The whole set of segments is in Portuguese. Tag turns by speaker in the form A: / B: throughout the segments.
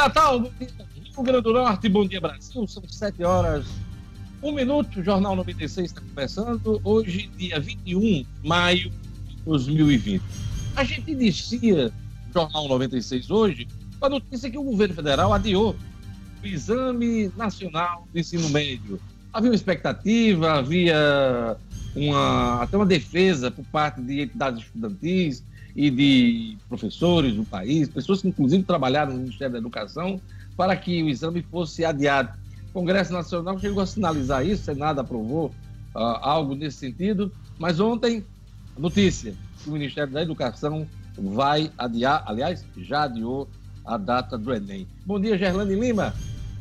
A: Natal, Rio Grande do Norte, bom dia Brasil, são 7 horas, 1 minuto, o Jornal 96 está começando, hoje dia 21 de maio de 2020. A gente inicia o Jornal 96 hoje com a notícia que o governo federal adiou o Exame Nacional de Ensino Médio. Havia uma expectativa, havia uma, até uma defesa por parte de entidades estudantis e de professores do país, pessoas que inclusive trabalharam no Ministério da Educação, para que o exame fosse adiado. O Congresso Nacional chegou a sinalizar isso, o Senado aprovou uh, algo nesse sentido, mas ontem, notícia, o Ministério da Educação vai adiar, aliás, já adiou a data do Enem. Bom dia, Gerlane Lima.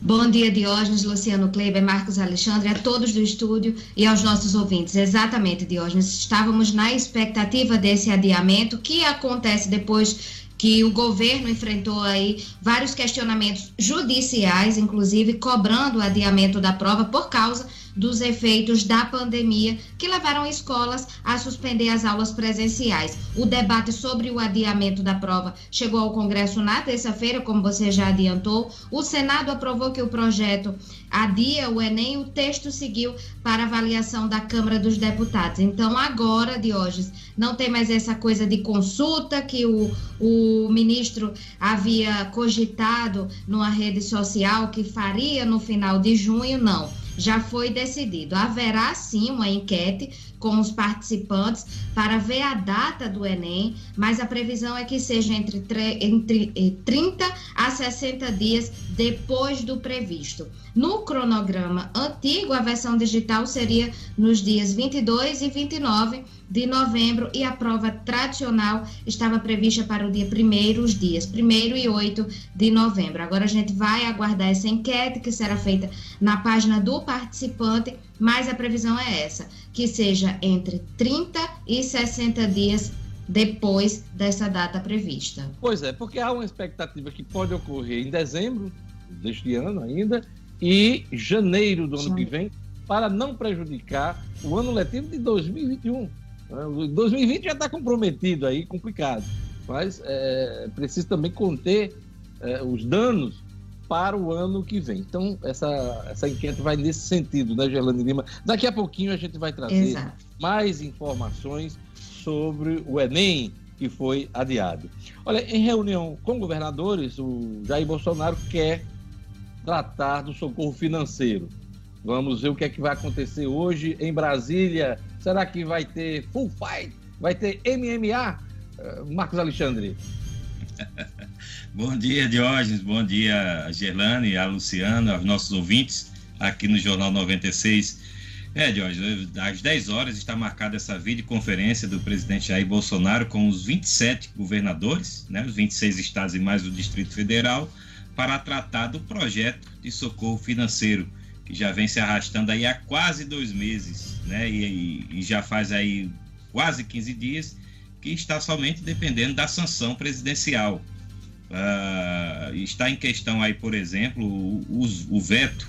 B: Bom dia, Diógenes, Luciano Kleber, Marcos Alexandre, a todos do estúdio e aos nossos ouvintes. Exatamente, Diógenes, estávamos na expectativa desse adiamento que acontece depois que o governo enfrentou aí vários questionamentos judiciais, inclusive cobrando o adiamento da prova por causa dos efeitos da pandemia que levaram escolas a suspender as aulas presenciais. O debate sobre o adiamento da prova chegou ao Congresso na terça-feira, como você já adiantou. O Senado aprovou que o projeto adia o Enem, o texto seguiu para avaliação da Câmara dos Deputados. Então, agora, Diógenes, não tem mais essa coisa de consulta que o, o ministro havia cogitado numa rede social que faria no final de junho, não já foi decidido. Haverá sim uma enquete com os participantes para ver a data do Enem, mas a previsão é que seja entre, entre 30 eh, a 60 dias depois do previsto. No cronograma antigo, a versão digital seria nos dias 22 e 29 de novembro e a prova tradicional estava prevista para o dia primeiro, os dias 1 e 8 de novembro. Agora a gente vai aguardar essa enquete que será feita na página do participante, mas a previsão é essa, que seja entre 30 e 60 dias depois dessa data prevista.
A: Pois é, porque há uma expectativa que pode ocorrer em dezembro deste ano ainda e janeiro do ano Sim. que vem, para não prejudicar o ano letivo de 2021. 2020 já está comprometido aí, complicado. Mas é, precisa também conter é, os danos para o ano que vem. Então, essa, essa enquete vai nesse sentido, né, Gerlane Lima? Daqui a pouquinho a gente vai trazer Exato. mais informações sobre o Enem que foi adiado. Olha, em reunião com governadores, o Jair Bolsonaro quer tratar do socorro financeiro. Vamos ver o que é que vai acontecer hoje em Brasília Será que vai ter full fight? Vai ter MMA? Uh, Marcos Alexandre.
C: bom dia, Diógenes. Bom dia, a Gerlane, a Luciana, aos nossos ouvintes aqui no Jornal 96. É, Diógenes, às 10 horas está marcada essa videoconferência do presidente Jair Bolsonaro com os 27 governadores, né, os 26 estados e mais o Distrito Federal, para tratar do projeto de socorro financeiro que já vem se arrastando aí há quase dois meses, né? E, e, já faz aí quase 15 dias que está somente dependendo da sanção presidencial. Uh, está em questão aí, por exemplo, o, o veto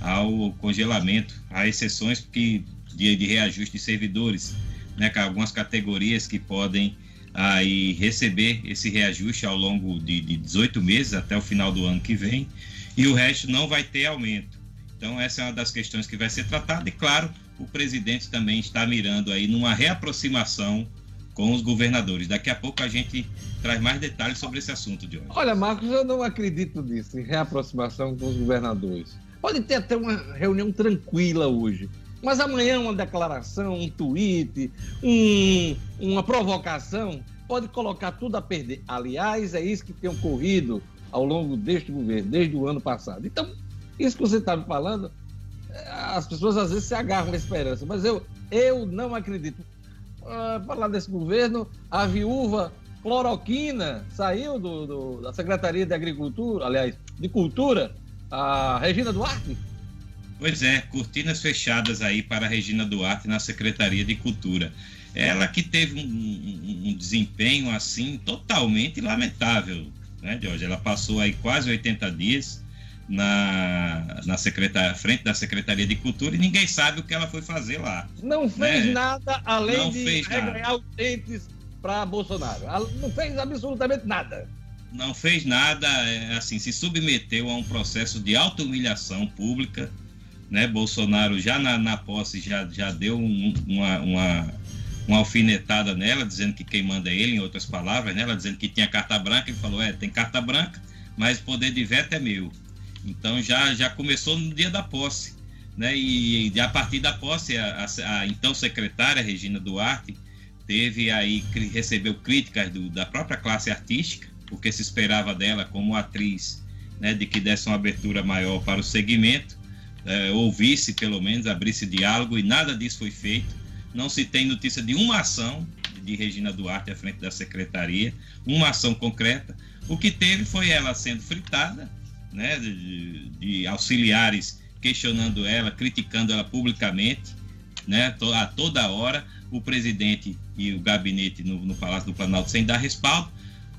C: ao congelamento, a exceções que, de, de reajuste de servidores, né? Algumas categorias que podem aí receber esse reajuste ao longo de, de 18 meses até o final do ano que vem, e o resto não vai ter aumento. Então, essa é uma das questões que vai ser tratada, e claro, o presidente também está mirando aí numa reaproximação com os governadores. Daqui a pouco a gente traz mais detalhes sobre esse assunto de hoje.
A: Olha, Marcos, eu não acredito nisso, em reaproximação com os governadores. Pode ter até uma reunião tranquila hoje, mas amanhã uma declaração, um tweet, um, uma provocação pode colocar tudo a perder. Aliás, é isso que tem ocorrido ao longo deste governo, desde o ano passado. Então, isso que você está me falando, é, as pessoas às vezes se agarram à esperança, mas eu, eu não acredito. Uh, falar desse governo, a viúva cloroquina saiu do, do, da Secretaria de Agricultura, aliás, de Cultura, a Regina Duarte.
C: Pois é, cortinas fechadas aí para a Regina Duarte na Secretaria de Cultura. Ela que teve um, um, um desempenho assim totalmente lamentável, né, Jorge? Ela passou aí quase 80 dias na, na secretaria, frente da Secretaria de Cultura e ninguém sabe o que ela foi fazer lá.
A: Não fez né? nada além não de ganhar os dentes para Bolsonaro. Não fez absolutamente nada.
C: não fez nada, é, assim, se submeteu a um processo de auto-humilhação pública, né? Bolsonaro já na, na posse já, já deu um, uma, uma, uma, alfinetada nela, dizendo que quem manda é ele, em outras palavras, né? Ela dizendo que tinha carta branca, ele falou, é, tem carta branca, mas o poder de veto é meu. Então já, já começou no dia da posse, né? E, e a partir da posse, a, a, a então secretária Regina Duarte teve aí, recebeu críticas do, da própria classe artística, porque se esperava dela como atriz, né, de que desse uma abertura maior para o segmento, é, ouvisse pelo menos, abrisse diálogo, e nada disso foi feito. Não se tem notícia de uma ação de Regina Duarte à frente da secretaria, uma ação concreta. O que teve foi ela sendo fritada, né, de, de auxiliares questionando ela, criticando ela publicamente, né, a toda hora, o presidente e o gabinete no, no Palácio do Planalto sem dar respaldo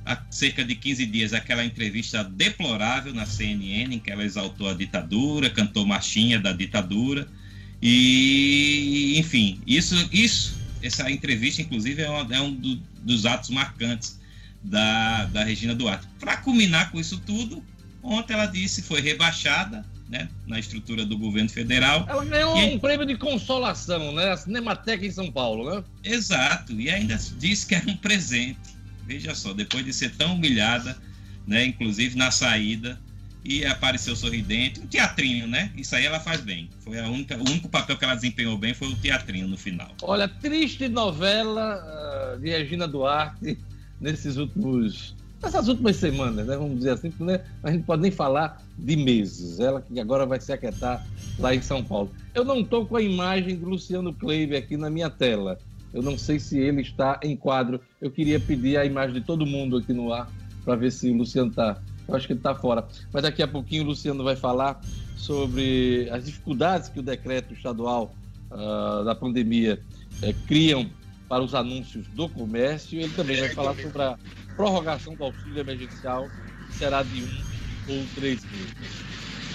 C: há cerca de 15 dias aquela entrevista deplorável na CNN, em que ela exaltou a ditadura, cantou marchinha da ditadura. E, enfim, isso, isso essa entrevista, inclusive, é, uma, é um do, dos atos marcantes da, da Regina Duarte. Para culminar com isso tudo, ontem ela disse foi rebaixada né, na estrutura do governo federal.
A: Ela ganhou e, um prêmio de consolação, né? A Cinemateca em São Paulo, né?
C: Exato, e ainda disse que era um presente. Veja só, depois de ser tão humilhada, né, inclusive na saída, e apareceu sorridente, um teatrinho, né? Isso aí ela faz bem. Foi a única, o único papel que ela desempenhou bem foi o teatrinho no final.
A: Olha, triste novela uh, de Regina Duarte nesses últimos nessas últimas semanas, né? Vamos dizer assim, né, a gente pode nem falar de meses. Ela que agora vai se aquietar lá em São Paulo. Eu não estou com a imagem do Luciano Kleiber aqui na minha tela. Eu não sei se ele está em quadro. Eu queria pedir a imagem de todo mundo aqui no ar para ver se o Luciano está. Eu acho que ele está fora. Mas daqui a pouquinho o Luciano vai falar sobre as dificuldades que o decreto estadual uh, da pandemia uh, criam para os anúncios do comércio. Ele também vai falar sobre a prorrogação do auxílio emergencial, que será de um ou três meses.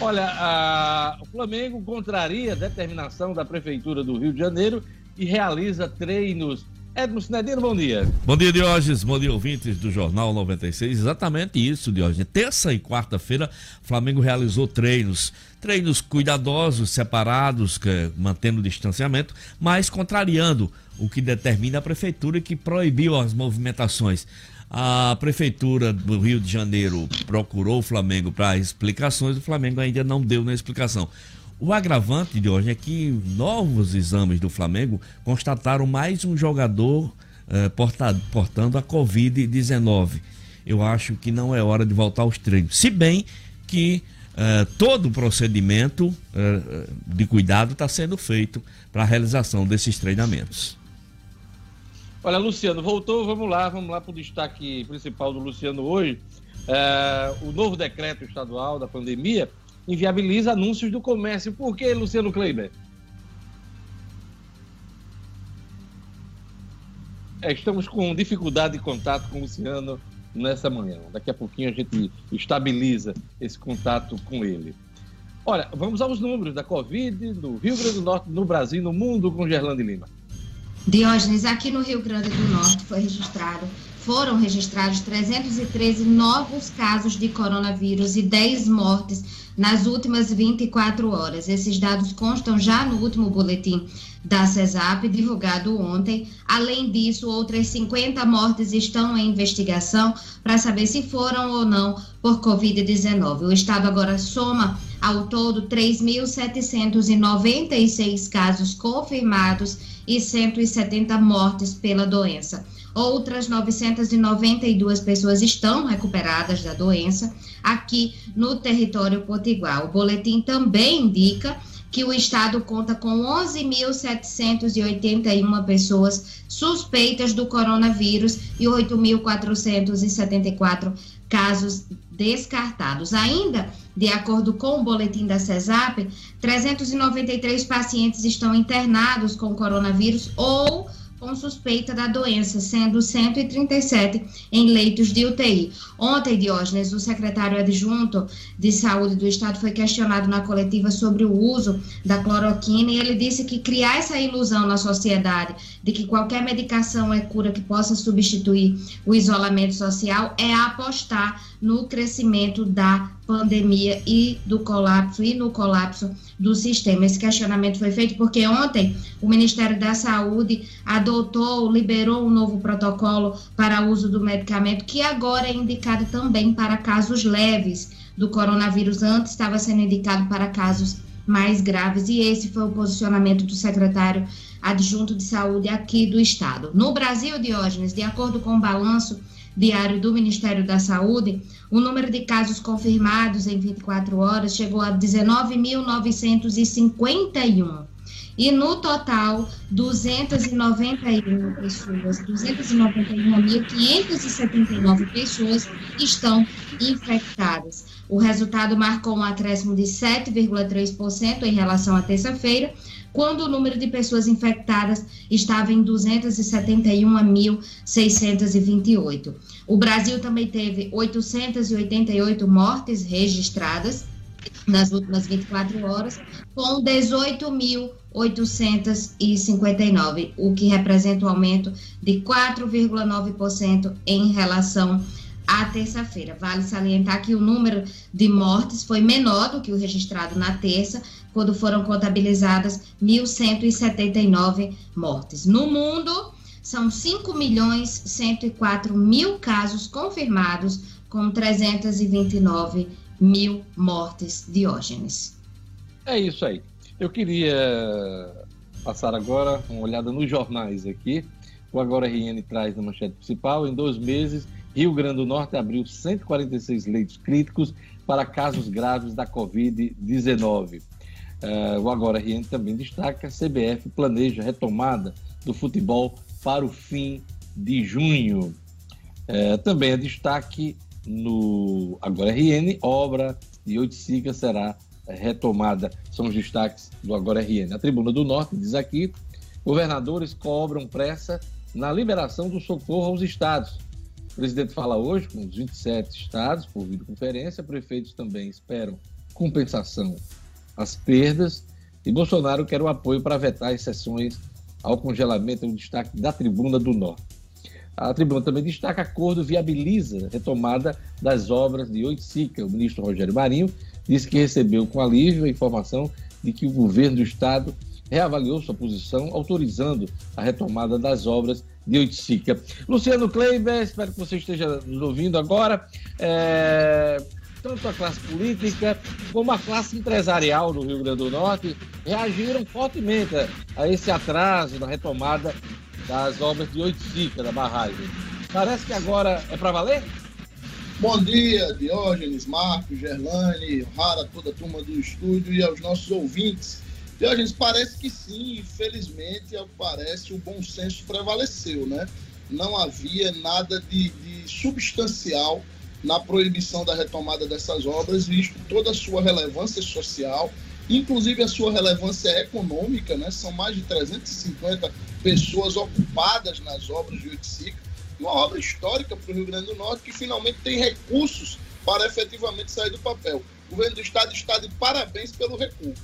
A: Olha, a... o Flamengo contraria a determinação da Prefeitura do Rio de Janeiro e realiza treinos. Edmo Sinedino, bom dia.
D: Bom dia, Diógenes. Bom dia, ouvintes do Jornal 96. Exatamente isso, Diógenes. Terça e quarta-feira, Flamengo realizou treinos. Treinos cuidadosos, separados, mantendo o distanciamento, mas contrariando o que determina a prefeitura que proibiu as movimentações. A prefeitura do Rio de Janeiro procurou o Flamengo para explicações, o Flamengo ainda não deu na explicação. O agravante de hoje é que novos exames do Flamengo constataram mais um jogador eh, portado, portando a Covid-19. Eu acho que não é hora de voltar aos treinos. Se bem que eh, todo o procedimento eh, de cuidado está sendo feito para a realização desses treinamentos.
A: Olha, Luciano, voltou, vamos lá, vamos lá para o destaque principal do Luciano hoje. É, o novo decreto estadual da pandemia inviabiliza anúncios do comércio. Por que, Luciano Kleiber? É, estamos com dificuldade de contato com o Luciano nessa manhã. Daqui a pouquinho a gente estabiliza esse contato com ele. Olha, vamos aos números da Covid no Rio Grande do Norte, no Brasil, no mundo, com Gerlande Lima.
B: Diógenes, aqui no Rio Grande do Norte foi registrado, foram registrados 313 novos casos de coronavírus e 10 mortes nas últimas 24 horas. Esses dados constam já no último boletim da CESAP, divulgado ontem. Além disso, outras 50 mortes estão em investigação para saber se foram ou não por Covid-19. O estado agora soma ao todo 3.796 casos confirmados e 170 mortes pela doença. Outras 992 pessoas estão recuperadas da doença aqui no território potiguar. O boletim também indica que o estado conta com 11.781 pessoas suspeitas do coronavírus e 8.474 casos descartados. Ainda, de acordo com o boletim da CESAP, 393 pacientes estão internados com coronavírus ou com suspeita da doença, sendo 137 em leitos de UTI. Ontem, Diógenes, o secretário adjunto de saúde do estado foi questionado na coletiva sobre o uso da cloroquina e ele disse que criar essa ilusão na sociedade de que qualquer medicação é cura que possa substituir o isolamento social é apostar no crescimento da pandemia e do colapso e no colapso do sistema. Esse questionamento foi feito porque ontem o Ministério da Saúde adotou, liberou um novo protocolo para uso do medicamento que agora é indicado também para casos leves do coronavírus. Antes estava sendo indicado para casos mais graves e esse foi o posicionamento do secretário adjunto de saúde aqui do estado. No Brasil, Diógenes, de acordo com o balanço diário do Ministério da Saúde, o número de casos confirmados em 24 horas chegou a 19.951. E no total, 291 pessoas, 291.579 pessoas estão infectadas. O resultado marcou um acréscimo de 7,3% em relação à terça-feira, quando o número de pessoas infectadas estava em 271.628. O Brasil também teve 888 mortes registradas nas últimas 24 horas, com 18.859, o que representa um aumento de 4,9% em relação à terça-feira. Vale salientar que o número de mortes foi menor do que o registrado na terça, quando foram contabilizadas 1.179 mortes. No mundo, são 5 milhões 104 mil casos confirmados, com 329 mil mortes diógenes.
A: É isso aí. Eu queria passar agora uma olhada nos jornais aqui. O Agora RN traz na manchete principal, em dois meses, Rio Grande do Norte abriu 146 leitos críticos para casos graves da Covid-19. Uh, eh, o Agora RN também destaca a CBF planeja retomada do futebol para o fim de junho. Uh, também é destaque no Agora RN, obra de Oiticica será retomada. São os destaques do Agora RN. A Tribuna do Norte diz aqui: governadores cobram pressa na liberação do socorro aos estados. O presidente fala hoje com os 27 estados por videoconferência, prefeitos também esperam compensação às perdas e Bolsonaro quer o apoio para vetar as sessões ao congelamento, é um destaque da Tribuna do Norte. A tribuna também destaca acordo viabiliza retomada das obras de Oiticica. O ministro Rogério Marinho disse que recebeu com alívio a informação de que o governo do estado reavaliou sua posição, autorizando a retomada das obras de Oiticica. Luciano Kleiber, espero que você esteja nos ouvindo agora. É, tanto a classe política como a classe empresarial do Rio Grande do Norte reagiram fortemente a esse atraso na retomada das obras de Oiticica, da barragem. Parece que agora é para valer?
E: Bom dia, Diógenes, Marcos, Gerlane, Rara, toda a turma do estúdio e aos nossos ouvintes. Diógenes, parece que sim, infelizmente, parece, o bom senso prevaleceu, né? Não havia nada de, de substancial na proibição da retomada dessas obras, visto toda a sua relevância social, inclusive a sua relevância econômica, né? São mais de 350 pessoas ocupadas nas obras de Oiticica, uma obra histórica para o Rio Grande do Norte que finalmente tem recursos para efetivamente sair do papel. O governo do Estado está de parabéns pelo recuo.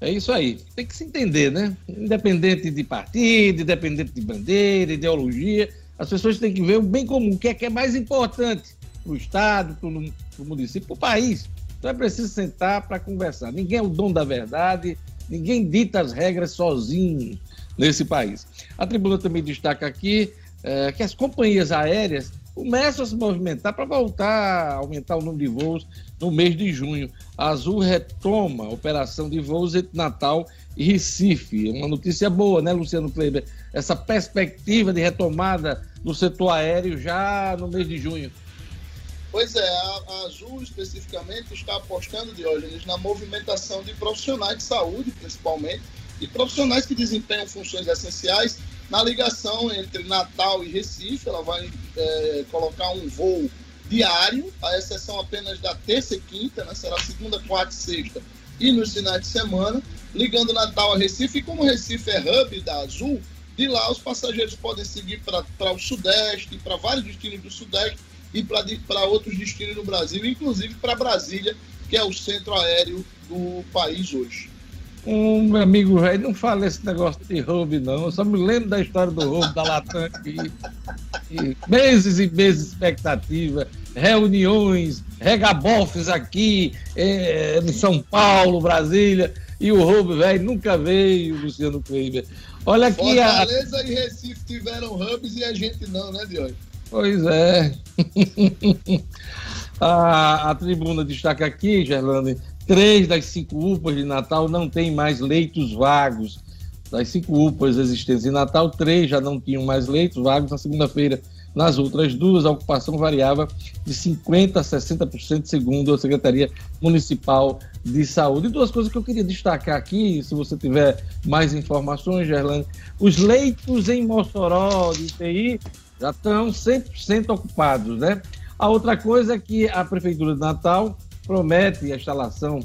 A: É isso aí. Tem que se entender, né? Independente de partido, independente de bandeira, ideologia, as pessoas têm que ver o bem comum, o que é, que é mais importante para o Estado, para o município, para o país. Então é preciso sentar para conversar. Ninguém é o dono da verdade, ninguém dita as regras sozinho nesse país. A tribuna também destaca aqui é, que as companhias aéreas começam a se movimentar para voltar a aumentar o número de voos no mês de junho. A Azul retoma a operação de voos entre Natal e Recife. Uma notícia boa, né, Luciano Kleber? Essa perspectiva de retomada do setor aéreo já no mês de junho.
E: Pois é, a, Azul especificamente está apostando, Diógenes, na movimentação de profissionais de saúde, principalmente, e profissionais que desempenham funções essenciais na ligação entre Natal e Recife. Ela vai é, colocar um voo diário, a exceção apenas da terça e quinta, né? será segunda, quarta e sexta, e nos finais de semana, ligando Natal a Recife. E como Recife é hub da Azul, de lá os passageiros podem seguir para o Sudeste, para vários destinos do Sudeste e para outros destinos no Brasil, inclusive para Brasília, que é o centro aéreo do país hoje.
A: Um amigo velho não fala esse negócio de roubo, não. Eu só me lembro da história do roubo da Latam meses e meses de expectativa. Reuniões, regabofes aqui é, em São Paulo, Brasília, e o roubo velho nunca veio, Luciano Kleber. Olha aqui.
E: Fortaleza a... e Recife tiveram hubs e a gente não, né, Diogo?
A: Pois é. a, a tribuna destaca aqui, Gerlane, três das cinco UPAs de Natal não têm mais leitos vagos. Das cinco UPAs existentes em Natal, três já não tinham mais leitos vagos. Na segunda-feira, nas outras duas, a ocupação variava de 50% a 60%, segundo a Secretaria Municipal de Saúde. E duas coisas que eu queria destacar aqui, se você tiver mais informações, Gerlane. Os leitos em Mossoró de UTI já estão 100% ocupados, né? A outra coisa é que a Prefeitura de Natal promete a instalação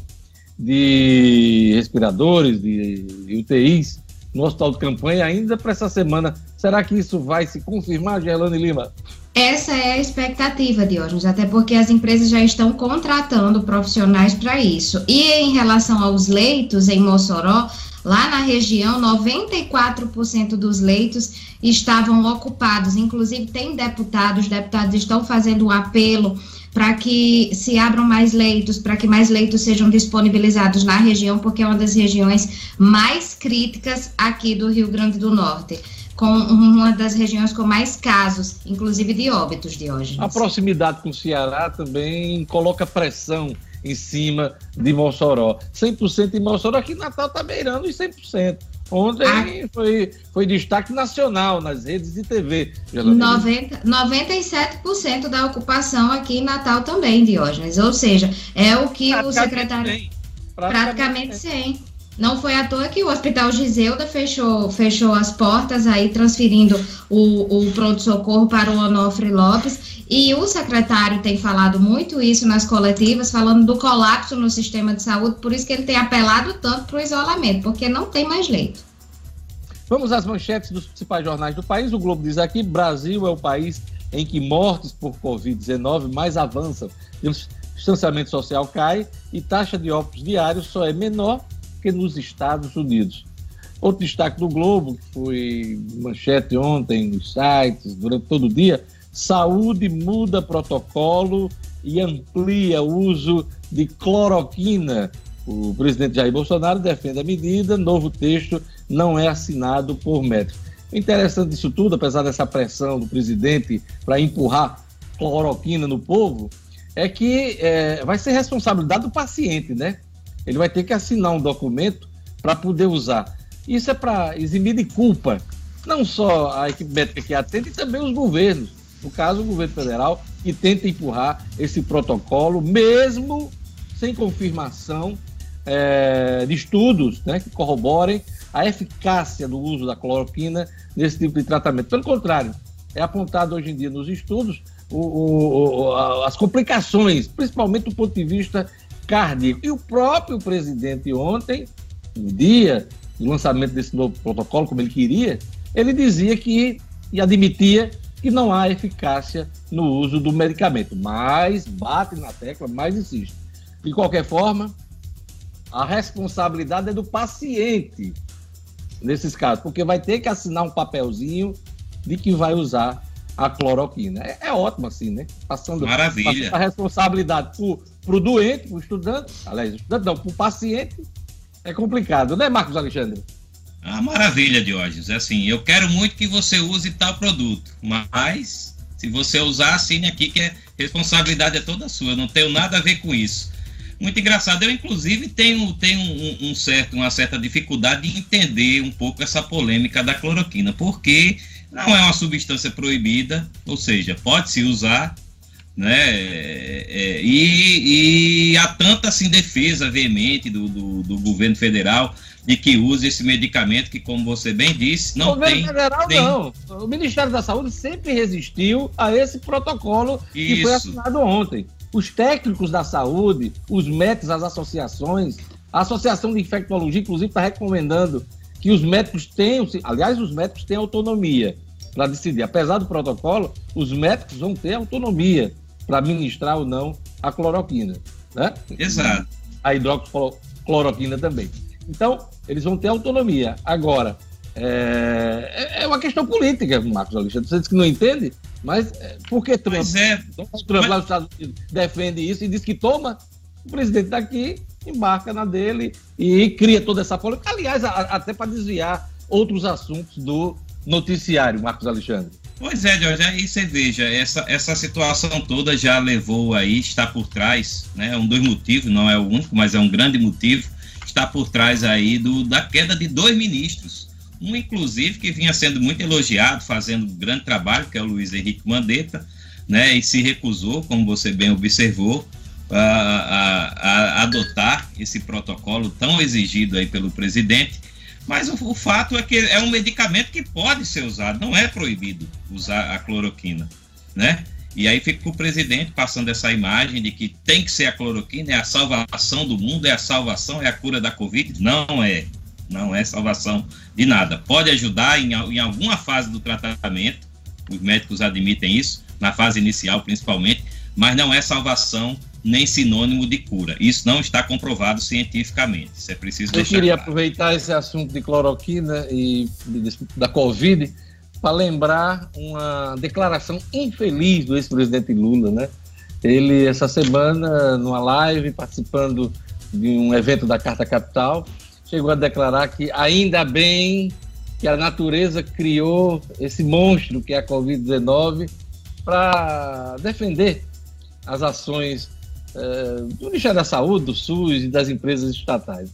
A: de respiradores, de UTIs no hospital de campanha ainda para essa semana. Será que isso vai se confirmar, Gerlane Lima?
B: Essa é a expectativa, Diógenes, até porque as empresas já estão contratando profissionais para isso. E em relação aos leitos em Mossoró, lá na região, 94% dos leitos estavam ocupados. Inclusive, tem deputados, deputados estão fazendo um apelo para que se abram mais leitos, para que mais leitos sejam disponibilizados na região, porque é uma das regiões mais críticas aqui do Rio Grande do Norte com uma das regiões com mais casos, inclusive de óbitos, de hoje.
A: A proximidade com o Ceará também coloca pressão em cima de Mossoró. 100% em Mossoró, aqui Natal está beirando os 100%. Ontem ah. foi, foi destaque nacional nas redes de TV.
B: 90, 97% da ocupação aqui em Natal também, Diógenes. Ou seja, é o que o secretário. 100. Praticamente, praticamente 100. Não foi à toa que o Hospital Giseuda fechou, fechou as portas, aí transferindo o, o pronto-socorro para o Onofre Lopes. E o secretário tem falado muito isso nas coletivas, falando do colapso no sistema de saúde, por isso que ele tem apelado tanto para o isolamento, porque não tem mais leito.
A: Vamos às manchetes dos principais jornais do país. O Globo diz aqui: Brasil é o país em que mortes por Covid-19 mais avançam. O distanciamento social cai e taxa de óbitos diários só é menor que nos Estados Unidos. Outro destaque do Globo, que foi manchete ontem nos sites, durante todo o dia, saúde muda protocolo e amplia o uso de cloroquina. O presidente Jair Bolsonaro defende a medida, novo texto não é assinado por médicos. O interessante disso tudo, apesar dessa pressão do presidente para empurrar cloroquina no povo, é que é, vai ser responsabilidade do paciente, né? Ele vai ter que assinar um documento para poder usar. Isso é para eximir de culpa, não só a equipe médica que atende, e também os governos. No caso, o governo federal, que tenta empurrar esse protocolo, mesmo sem confirmação é, de estudos né, que corroborem a eficácia do uso da cloroquina nesse tipo de tratamento. Pelo contrário, é apontado hoje em dia nos estudos o, o, o, as complicações, principalmente do ponto de vista cardíaco. E o próprio presidente ontem, no dia do lançamento desse novo protocolo, como ele queria, ele dizia que e admitia que não há eficácia no uso do medicamento, mas bate na tecla, mais insiste. De qualquer forma, a responsabilidade é do paciente nesses casos, porque vai ter que assinar um papelzinho de que vai usar a cloroquina. É, é ótimo assim, né?
C: Passando, Maravilha.
A: Passando a responsabilidade para o doente, para o estudante, aliás, estudante não, para o paciente, é complicado, né, Marcos Alexandre?
C: Ah, maravilha, Diógenes. Assim, eu quero muito que você use tal produto, mas se você usar, assine aqui que a é, responsabilidade é toda sua, não tenho nada a ver com isso. Muito engraçado, eu inclusive tenho, tenho um, um certo, uma certa dificuldade de entender um pouco essa polêmica da cloroquina, porque não é uma substância proibida, ou seja, pode-se usar, né? É, é, e, e, há tanta assim, defesa veemente do, do, do, governo federal de que use esse medicamento que, como você bem disse, não
A: o governo
C: tem.
A: Federal tem... não. O Ministério da Saúde sempre resistiu a esse protocolo Isso. que foi assinado ontem. Os técnicos da saúde, os médicos, as associações, a Associação de Infectologia, inclusive, está recomendando que os médicos tenham, aliás, os médicos têm autonomia para decidir. Apesar do protocolo, os médicos vão ter autonomia para administrar ou não a cloroquina, né?
C: Exato.
A: A hidroxicloroquina também. Então, eles vão ter autonomia. Agora, é, é, é uma questão política, Marcos Alexandre. Você disse que não entende? Mas é, por que Trump? Pois é. Trump lá nos Estados Unidos defende isso e diz que toma, o presidente daqui embarca na dele e cria toda essa polêmica. Aliás, a, até para desviar outros assuntos do noticiário, Marcos Alexandre.
C: Pois é, Jorge, aí você veja, essa, essa situação toda já levou aí, está por trás, né? Um dos motivos, não é o único, mas é um grande motivo, está por trás aí do, da queda de dois ministros. Um, inclusive, que vinha sendo muito elogiado, fazendo um grande trabalho, que é o Luiz Henrique Mandetta, né? E se recusou, como você bem observou, a, a, a adotar esse protocolo tão exigido aí pelo presidente mas o, o, fato é que é um medicamento que pode ser usado, não é proibido usar a cloroquina, né? E aí fica o presidente passando essa imagem de que tem que ser a cloroquina, é a salvação do mundo, é a salvação, é a cura da Covid. Não é. Não é salvação de nada. Pode ajudar em, em alguma fase do tratamento, os médicos admitem isso, na fase inicial principalmente, mas não é salvação nem sinônimo de cura. Isso não está comprovado cientificamente. Isso é preciso
A: Eu deixar. Eu queria claro. aproveitar esse assunto de cloroquina e da Covid para lembrar uma declaração infeliz do ex-presidente Lula, né? Ele, essa semana, numa live, participando de um evento da Carta Capital, chegou a declarar que ainda bem que a natureza criou esse monstro que é a Covid-19 para defender as ações é, do Ministério da Saúde, do SUS e das empresas estatais.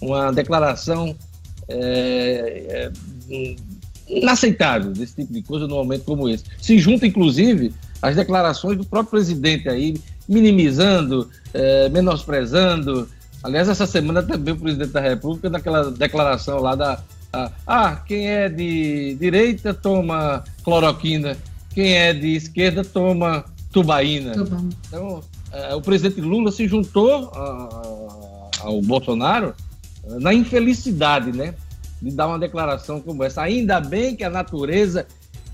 A: Uma declaração é, é, inaceitável desse tipo de coisa num momento como esse. Se junta, inclusive, as declarações do próprio presidente aí, minimizando, é, menosprezando. Aliás, essa semana também o presidente da República, naquela declaração lá da. A, ah, quem é de direita toma cloroquina, quem é de esquerda toma tubaína. Tuba. Então, o presidente Lula se juntou a, ao Bolsonaro é, na infelicidade, né? De dar uma declaração como essa. Ainda bem que a natureza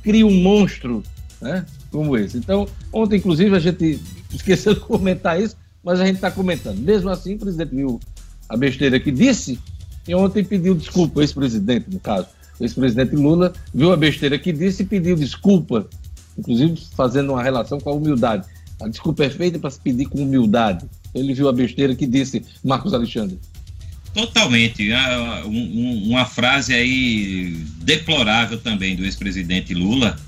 A: cria um monstro, né? Como esse. Então, ontem, inclusive, a gente esqueceu de comentar isso, mas a gente está comentando. Mesmo assim, o presidente viu a besteira que disse e ontem pediu desculpa, o ex-presidente, no caso. O ex-presidente Lula viu a besteira que disse e pediu desculpa, inclusive fazendo uma relação com a humildade. A desculpa é feita para se pedir com humildade. Ele viu a besteira que disse Marcos Alexandre.
C: Totalmente. Ah, uma frase aí deplorável também do ex-presidente Lula,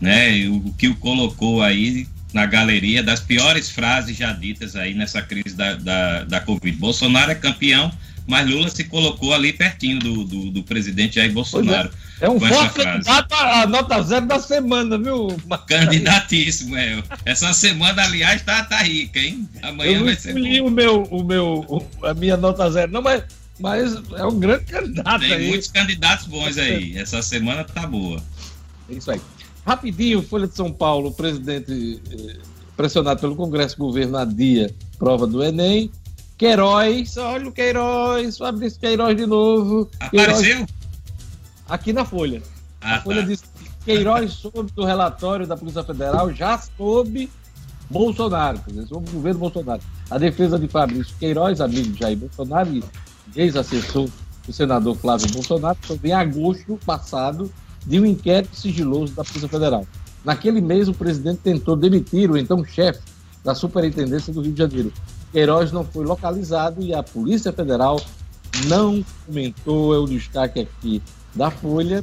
C: né? O que o colocou aí na galeria das piores frases já ditas aí nessa crise da, da, da Covid. Bolsonaro é campeão, mas Lula se colocou ali pertinho do, do, do presidente Jair Bolsonaro.
A: É. é. um forte candidato a nota zero da semana, viu?
C: Candidatíssimo, é. Essa semana, aliás, tá, tá rica, hein? Amanhã vai ser.
A: Eu o meu, o meu, a minha nota zero, não, mas, mas é um grande candidato
C: Tem
A: aí.
C: muitos candidatos bons aí. Essa semana tá boa.
A: É isso aí. Rapidinho, Folha de São Paulo, o presidente eh, pressionado pelo Congresso Governo dia prova do Enem. Queiroz, olha o Queiroz, Fabrício Queiroz de novo.
C: Apareceu?
A: Queiroz, aqui na Folha. Ah, a Folha tá. diz que Queiroz soube do relatório da Polícia Federal, já soube Bolsonaro, quer dizer, soube o governo Bolsonaro. A defesa de Fabrício Queiroz, amigo de Jair Bolsonaro e ex-assessor do senador Flávio Bolsonaro, sobre em agosto passado de um inquérito sigiloso da Polícia Federal. Naquele mês, o presidente tentou demitir o então chefe da Superintendência do Rio de Janeiro, Queiroz não foi localizado e a Polícia Federal não comentou, é o destaque aqui da Folha.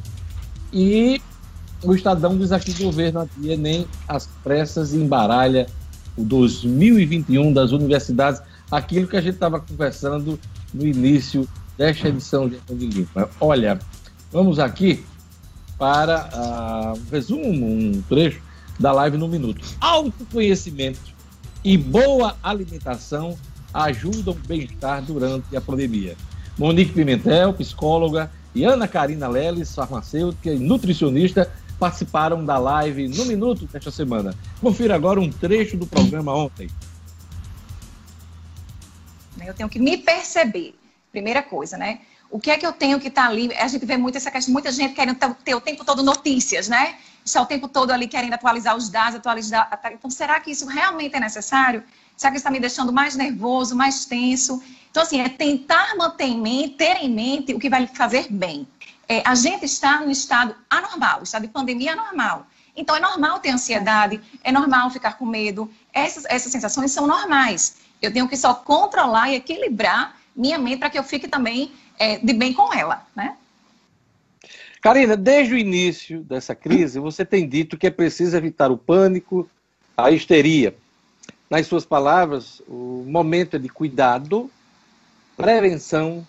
A: E o Estadão diz aqui que o governo adia nem as pressas embaralha o 2021 das universidades, aquilo que a gente estava conversando no início desta edição de de Limpa. Olha, vamos aqui para uh, um resumo, um trecho da live no minuto. Autoconhecimento e boa alimentação ajudam o bem-estar durante a pandemia. Monique Pimentel, psicóloga, e Ana Karina Leles, farmacêutica e nutricionista, participaram da live no Minuto desta semana. Confira agora um trecho do programa ontem.
F: Eu tenho que me perceber, primeira coisa, né? O que é que eu tenho que estar tá ali? A gente vê muito essa questão, muita gente querendo ter o tempo todo notícias, né? Está o tempo todo ali querendo atualizar os dados, atualizar. Então, será que isso realmente é necessário? Será que está me deixando mais nervoso, mais tenso? Então, assim, é tentar manter em mente, ter em mente o que vai lhe fazer bem. É, a gente está no estado anormal, estado de pandemia anormal. Então, é normal ter ansiedade, é normal ficar com medo. Essas, essas sensações são normais. Eu tenho que só controlar e equilibrar minha mente para que eu fique também é, de bem com ela, né?
A: Karina, desde o início dessa crise, você tem dito que é preciso evitar o pânico, a histeria. Nas suas palavras, o momento é de cuidado, prevenção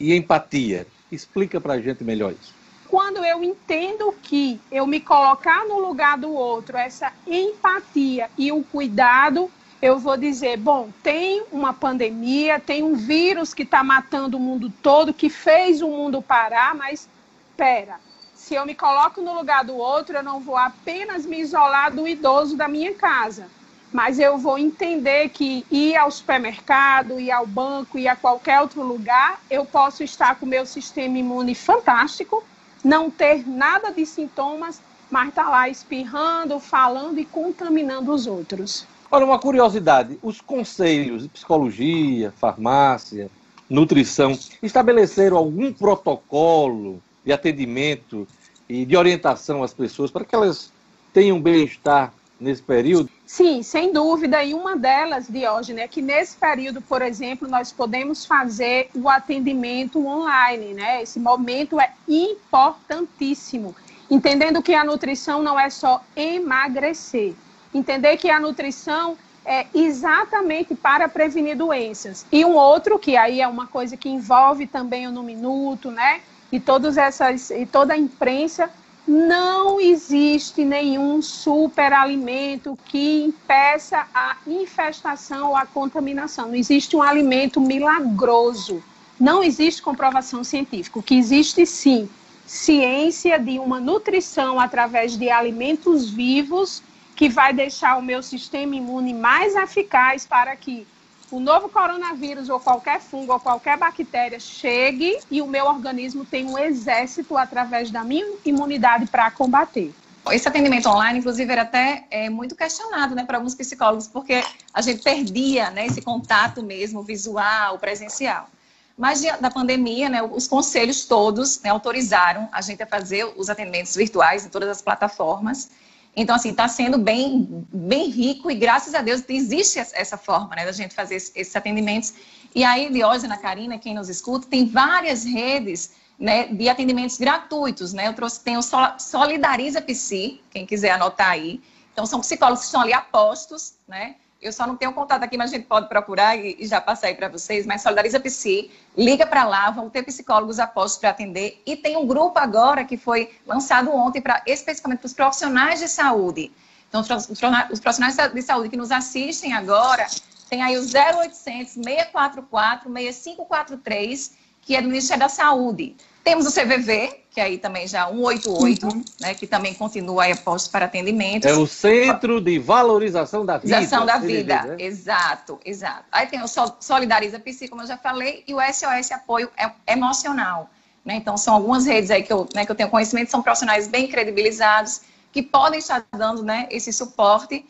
A: e empatia. Explica para a gente melhor isso.
G: Quando eu entendo que eu me colocar no lugar do outro, essa empatia e o cuidado, eu vou dizer: bom, tem uma pandemia, tem um vírus que está matando o mundo todo, que fez o mundo parar, mas espera. Se eu me coloco no lugar do outro, eu não vou apenas me isolar do idoso da minha casa mas eu vou entender que ir ao supermercado, ir ao banco, ir a qualquer outro lugar, eu posso estar com o meu sistema imune fantástico, não ter nada de sintomas, mas estar tá lá espirrando, falando e contaminando os outros.
A: Olha, uma curiosidade: os conselhos de psicologia, farmácia, nutrição estabeleceram algum protocolo de atendimento e de orientação às pessoas para que elas tenham bem-estar nesse período?
G: Sim, sem dúvida. E uma delas, Diógenes, é que nesse período, por exemplo, nós podemos fazer o atendimento online, né? Esse momento é importantíssimo. Entendendo que a nutrição não é só emagrecer. Entender que a nutrição é exatamente para prevenir doenças. E um outro, que aí é uma coisa que envolve também o No Minuto, né? E todas essas, e toda a imprensa não existe nenhum superalimento que impeça a infestação ou a contaminação. Não existe um alimento milagroso. Não existe comprovação científica. O que existe sim, ciência de uma nutrição através de alimentos vivos que vai deixar o meu sistema imune mais eficaz para que o novo coronavírus ou qualquer fungo ou qualquer bactéria chegue e o meu organismo tem um exército através da minha imunidade para combater.
F: Esse atendimento online, inclusive, era até é, muito questionado né, para alguns psicólogos, porque a gente perdia né, esse contato mesmo visual, presencial. Mas da pandemia, né, os conselhos todos né, autorizaram a gente a fazer os atendimentos virtuais em todas as plataformas. Então, assim, está sendo bem, bem rico e graças a Deus existe essa forma, né, da gente fazer esses atendimentos. E aí, Diógenes, Karina, quem nos escuta, tem várias redes né, de atendimentos gratuitos, né? Eu trouxe, tem o Solidariza Psi, quem quiser anotar aí. Então, são psicólogos que estão ali apostos, né? Eu só não tenho contato aqui, mas a gente pode procurar e, e já passar aí para vocês. Mas Solidariza Psi, liga para lá, vão ter psicólogos apostos para atender. E tem um grupo agora que foi lançado ontem para especificamente para os profissionais de saúde. Então, os profissionais de saúde que nos assistem agora, tem aí o 0800 644 6543, que é do Ministério da Saúde. Temos o CVV, que aí também já 188, uhum. né, que também continua aí posto para atendimento.
A: É o Centro de Valorização da Vida.
F: Valorização da Vida, né? exato, exato. Aí tem o Solidariza Psi, como eu já falei, e o SOS Apoio Emocional. Né? Então, são algumas redes aí que eu, né, que eu tenho conhecimento, são profissionais bem credibilizados, que podem estar dando né, esse suporte.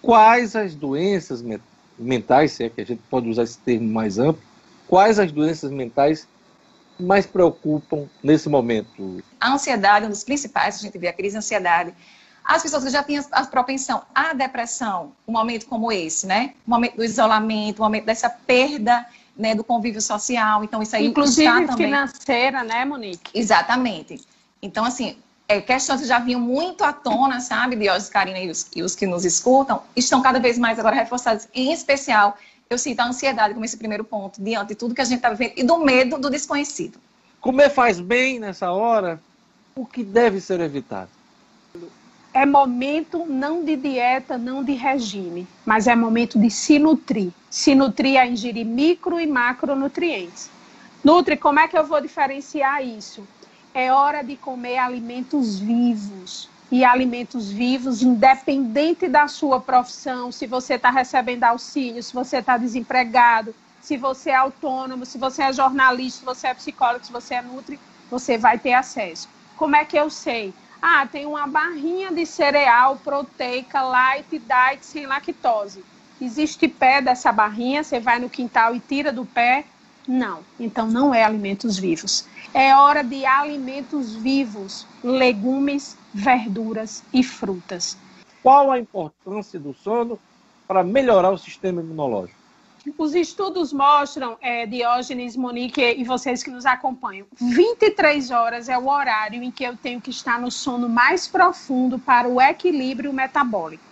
A: Quais as doenças mentais, se é que a gente pode usar esse termo mais amplo, quais as doenças mentais mais preocupam nesse momento?
F: A ansiedade é um dos principais, a gente vê a crise de ansiedade. As pessoas que já têm a propensão à depressão, um momento como esse, né? O momento do isolamento, o momento dessa perda né, do convívio social. Então, isso aí
G: Inclusive também... financeira, né, Monique?
F: Exatamente. Então, assim, é, questões que já vinham muito à tona, sabe, Diógenes, Karina e os, e os que nos escutam, estão cada vez mais agora reforçadas, em especial eu sinto a ansiedade como esse primeiro ponto, diante de tudo que a gente está vivendo e do medo do desconhecido.
A: Comer faz bem nessa hora? O que deve ser evitado?
G: É momento não de dieta, não de regime, mas é momento de se nutrir. Se nutrir a ingerir micro e macronutrientes. Nutri, como é que eu vou diferenciar isso? É hora de comer alimentos vivos, e alimentos vivos, independente da sua profissão, se você está recebendo auxílio, se você está desempregado, se você é autônomo, se você é jornalista, se você é psicólogo, se você é nutri, você vai ter acesso. Como é que eu sei? Ah, tem uma barrinha de cereal proteica light diet sem lactose. Existe pé dessa barrinha, você vai no quintal e tira do pé, Não, então não é alimentos vivos. É hora de alimentos vivos, legumes, verduras e frutas.
A: Qual a importância do sono para melhorar o sistema imunológico?
G: Os estudos mostram, é, Diógenes, Monique e vocês que nos acompanham, 23 horas é o horário em que eu tenho que estar no sono mais profundo para o equilíbrio metabólico.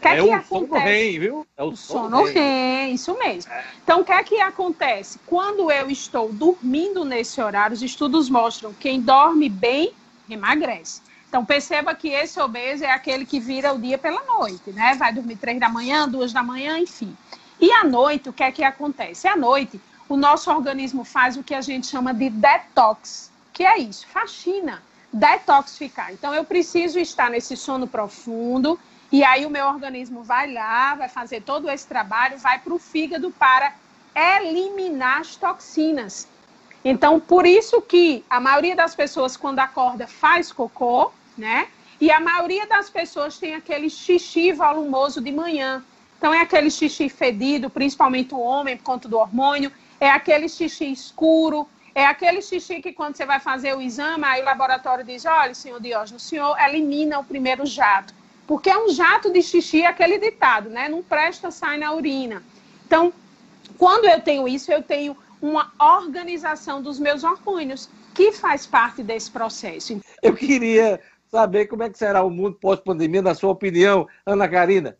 A: Que é, é que o acontece? sono REM, viu?
G: É o, o sono, sono REM, isso mesmo. É. Então, o que é que acontece? Quando eu estou dormindo nesse horário, os estudos mostram que quem dorme bem emagrece. Então, perceba que esse obeso é aquele que vira o dia pela noite, né? Vai dormir três da manhã, duas da manhã, enfim. E à noite, o que é que acontece? À noite, o nosso organismo faz o que a gente chama de detox, que é isso, faxina, detoxificar. Então, eu preciso estar nesse sono profundo, e aí o meu organismo vai lá, vai fazer todo esse trabalho, vai para o fígado para eliminar as toxinas. Então, por isso que a maioria das pessoas, quando acorda, faz cocô, né? E a maioria das pessoas tem aquele xixi volumoso de manhã. Então, é aquele xixi fedido, principalmente o homem, por conta do hormônio, é aquele xixi escuro, é aquele xixi que quando você vai fazer o exame, aí o laboratório diz, olha, senhor Diógenes, o senhor elimina o primeiro jato. Porque é um jato de xixi, aquele ditado, né? Não presta, sai na urina. Então, quando eu tenho isso, eu tenho uma organização dos meus hormônios, que faz parte desse processo.
A: Eu queria saber como é que será o mundo pós-pandemia, na sua opinião, Ana Karina.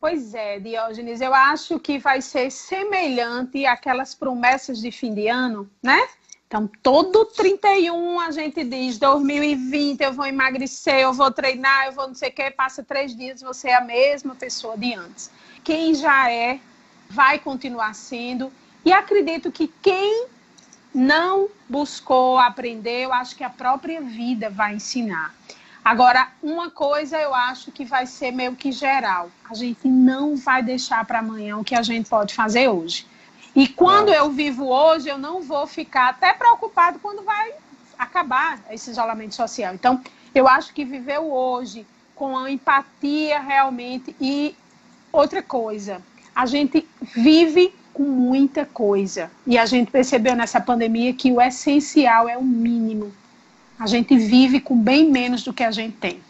G: Pois é, Diógenes, eu acho que vai ser semelhante àquelas promessas de fim de ano, né? Então, todo 31 a gente diz, 2020 eu vou emagrecer, eu vou treinar, eu vou não sei o que, passa três dias, você é a mesma pessoa de antes. Quem já é, vai continuar sendo. E acredito que quem não buscou aprender, eu acho que a própria vida vai ensinar. Agora, uma coisa eu acho que vai ser meio que geral. A gente não vai deixar para amanhã o que a gente pode fazer hoje. E quando eu vivo hoje, eu não vou ficar até preocupado quando vai acabar esse isolamento social. Então, eu acho que viver hoje com a empatia realmente e outra coisa, a gente vive com muita coisa. E a gente percebeu nessa pandemia que o essencial é o mínimo. A gente vive com bem menos do que a gente tem.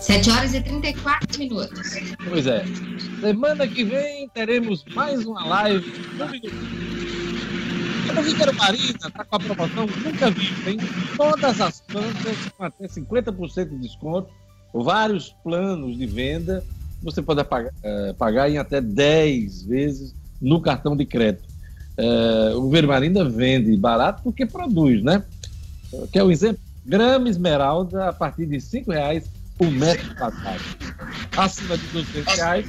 B: Sete horas e 34 minutos.
A: Pois é. Semana que vem teremos mais uma live. A Viveiro Marina está com a promoção nunca vista, hein? Todas as plantas com até 50% de desconto, vários planos de venda você pode pagar, é, pagar em até 10 vezes no cartão de crédito. É, o Vermarina vende barato porque produz, né? Que é o exemplo, grama esmeralda a partir de R$ reais por metro quadrado. Acima de R$ reais,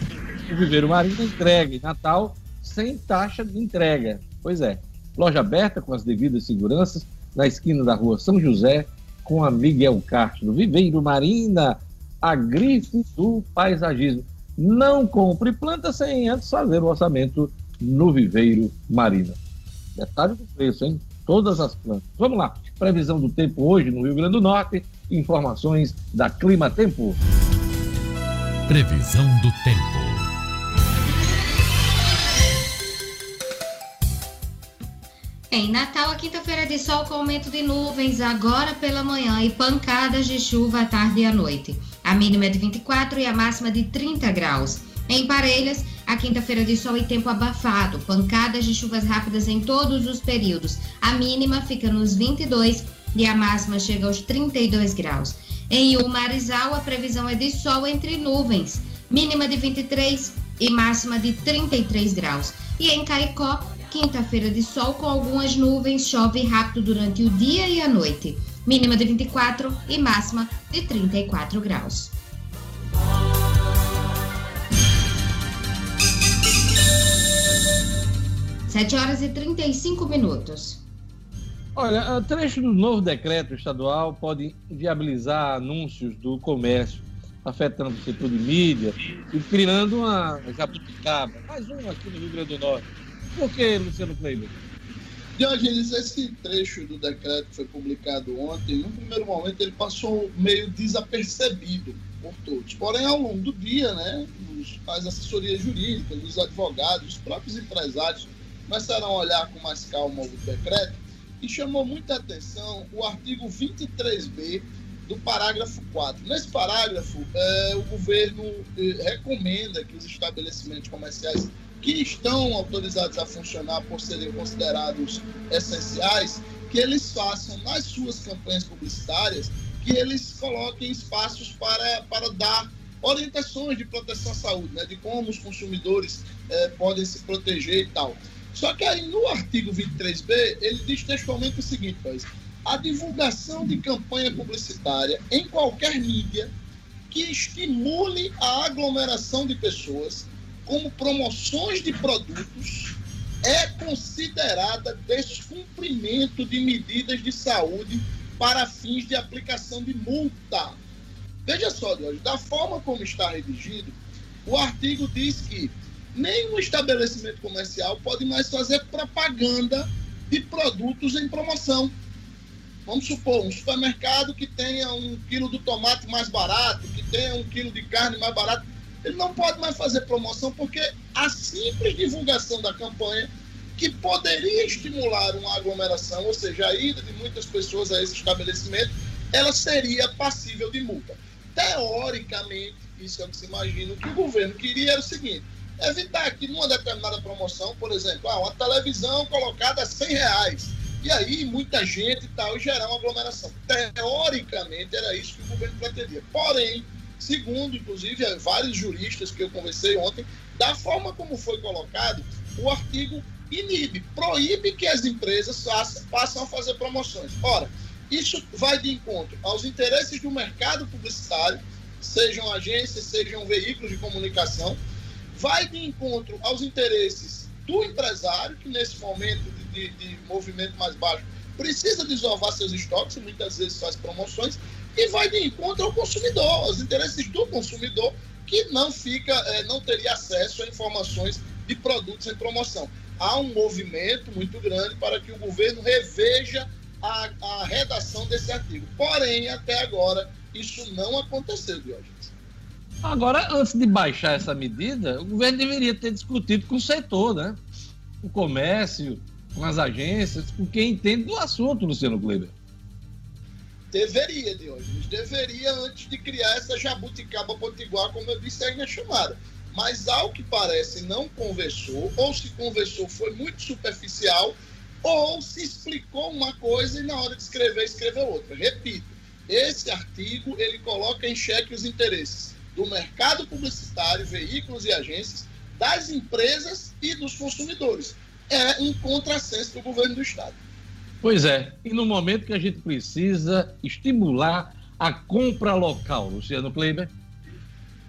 A: o Viveiro Marina entrega em Natal sem taxa de entrega. Pois é, loja aberta com as devidas seguranças na esquina da rua São José com a Miguel Castro. Viveiro Marina, a grife do paisagismo. Não compre planta sem antes fazer o orçamento no viveiro Marina. Detalhe do preço, hein? Todas as plantas. Vamos lá. Previsão do tempo hoje no Rio Grande do Norte. Informações da Clima Tempo.
H: Previsão do tempo.
B: Em Natal, a quinta-feira de sol com aumento de nuvens agora pela manhã e pancadas de chuva à tarde e à noite. A mínima é de 24 e a máxima de 30 graus. Em Parelhas, a quinta-feira de sol e tempo abafado, pancadas de chuvas rápidas em todos os períodos. A mínima fica nos 22 e a máxima chega aos 32 graus. Em Umarizal, a previsão é de sol entre nuvens, mínima de 23 e máxima de 33 graus. E em Caicó, quinta-feira de sol com algumas nuvens, chove rápido durante o dia e a noite mínima de 24 e máxima de 34 graus. Sete horas e 35 minutos.
A: Olha, trecho do novo decreto estadual pode viabilizar anúncios do comércio, afetando o setor de mídia e criando uma jabuticaba, mais uma aqui no Rio Grande do Norte. Por que, Luciano Kleiber?
E: Diogenes, esse trecho do decreto que foi publicado ontem, no primeiro momento ele passou meio desapercebido por todos. Porém, ao longo do dia, né, as assessorias jurídicas, os advogados, os próprios empresários começaram a olhar com mais calma o decreto e chamou muita atenção o artigo 23b do parágrafo 4. Nesse parágrafo, é, o governo é, recomenda que os estabelecimentos comerciais que estão autorizados a funcionar por serem considerados essenciais, que eles façam nas suas campanhas publicitárias, que eles coloquem espaços para, para dar orientações de proteção à saúde, né, de como os consumidores eh, podem se proteger e tal. Só que aí no artigo 23b, ele diz textualmente o seguinte, pois, a divulgação de campanha publicitária em qualquer mídia que estimule a aglomeração de pessoas como promoções de produtos é considerada descumprimento de medidas de saúde para fins de aplicação de multa. Veja só, da forma como está redigido, o artigo diz que nenhum estabelecimento comercial pode mais fazer propaganda de produtos em promoção. Vamos supor, um supermercado que tenha um quilo do tomate mais barato, que tenha um quilo de carne mais barato, ele não pode mais fazer promoção porque a simples divulgação da campanha, que poderia estimular uma aglomeração, ou seja, a ida de muitas pessoas a esse estabelecimento, ela seria passível de multa. Teoricamente, isso é o que se imagina, o que o governo queria era o seguinte, evitar que numa determinada promoção, por exemplo, ah, uma televisão colocada a 100 reais, e aí muita gente e tal, e gerar uma aglomeração. Teoricamente era isso que o governo pretendia. Porém, Segundo, inclusive, é, vários juristas que eu conversei ontem, da forma como foi colocado, o artigo inibe, proíbe que as empresas façam, a fazer promoções. Ora, isso vai de encontro aos interesses do mercado publicitário, sejam agências, sejam veículos de comunicação, vai de encontro aos interesses do empresário, que nesse momento de, de, de movimento mais baixo precisa desovar seus estoques e muitas vezes faz promoções, e vai de encontro ao consumidor, aos interesses do consumidor, que não fica, é, não teria acesso a informações de produtos em promoção. Há um movimento muito grande para que o governo reveja a, a redação desse artigo. Porém, até agora, isso não aconteceu, Diógenes.
A: Agora, antes de baixar essa medida, o governo deveria ter discutido com o setor, né? O comércio, com as agências, com quem entende do assunto, Luciano Kleber.
E: Deveria, Diógenes, deveria antes de criar essa jabuticaba potiguar, como eu disse aí na chamada. Mas, ao que parece, não conversou, ou se conversou foi muito superficial, ou se explicou uma coisa e na hora de escrever, escreveu outra. Repito, esse artigo, ele coloca em xeque os interesses do mercado publicitário, veículos e agências, das empresas e dos consumidores. É um contrassenso do governo do Estado.
A: Pois é, e no momento que a gente precisa estimular a compra local, Luciano Kleiber.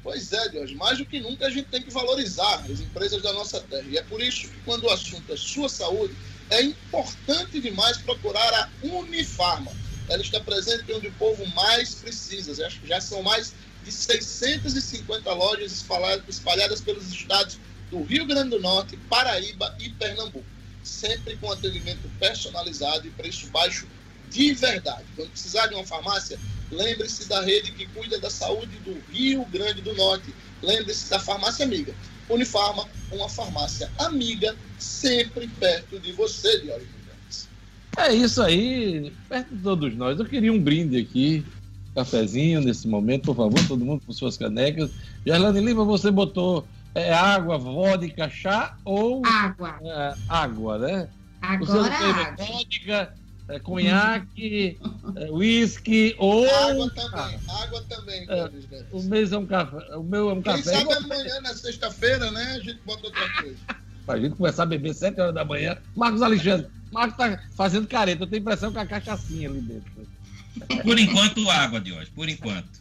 E: Pois é, Deus, mais do que nunca a gente tem que valorizar as empresas da nossa terra. E é por isso que quando o assunto é sua saúde, é importante demais procurar a Unifarma. Ela está presente onde o povo mais precisa. Já, já são mais de 650 lojas espalhadas pelos estados do Rio Grande do Norte, Paraíba e Pernambuco sempre com atendimento personalizado e preço baixo de verdade. Quando precisar de uma farmácia, lembre-se da rede que cuida da saúde do Rio Grande do Norte. Lembre-se da farmácia amiga. Unifarma, uma farmácia amiga, sempre perto de você, Diório
A: É isso aí, perto de todos nós. Eu queria um brinde aqui, cafezinho nesse momento, por favor, todo mundo com suas canecas. Gerlane Lima, você botou é água, vodka, chá ou.
B: Água.
A: É, água, né?
B: Agora. Água.
A: Vodka, é, conhaque, é, whisky ou.
E: Água também, ah. água também, é,
A: O mês é um café. O meu é um Quem café.
E: sabe amanhã, na sexta-feira, né? A gente bota outra coisa.
A: Pra gente começar a beber 7 horas da manhã. Marcos Alexandre, Marcos tá fazendo careta. Eu tenho impressão que a cachaçinha ali dentro.
C: Por enquanto, água de hoje, por enquanto.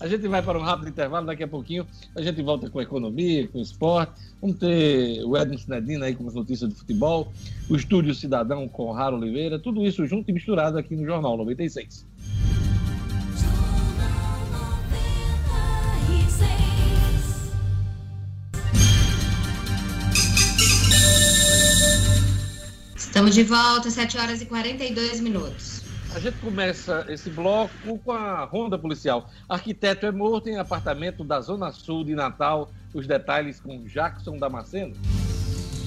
A: A gente vai para um rápido intervalo, daqui a pouquinho a gente volta com a economia, com o esporte. Vamos ter o Edson Sinedina aí com as notícias do futebol, o Estúdio Cidadão com Raro Oliveira, tudo isso junto e misturado aqui no Jornal 96.
B: Estamos de volta, 7 horas e 42 minutos.
A: A gente começa esse bloco com a ronda policial. Arquiteto é morto em apartamento da Zona Sul de Natal. Os detalhes com Jackson Damasceno.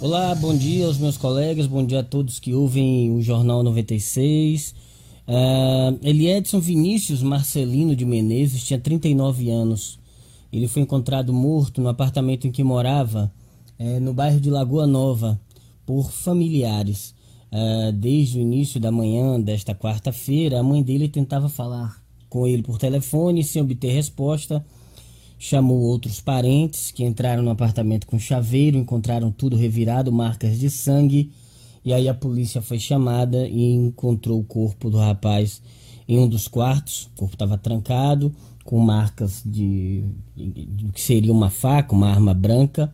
I: Olá, bom dia aos meus colegas, bom dia a todos que ouvem o Jornal 96. Uh, Eliedson Vinícius Marcelino de Menezes tinha 39 anos. Ele foi encontrado morto no apartamento em que morava, uh, no bairro de Lagoa Nova, por familiares. Uh, desde o início da manhã desta quarta-feira, a mãe dele tentava falar com ele por telefone sem obter resposta chamou outros parentes que entraram no apartamento com chaveiro, encontraram tudo revirado, marcas de sangue. E aí a polícia foi chamada e encontrou o corpo do rapaz em um dos quartos. O corpo estava trancado, com marcas de, do que seria uma faca, uma arma branca.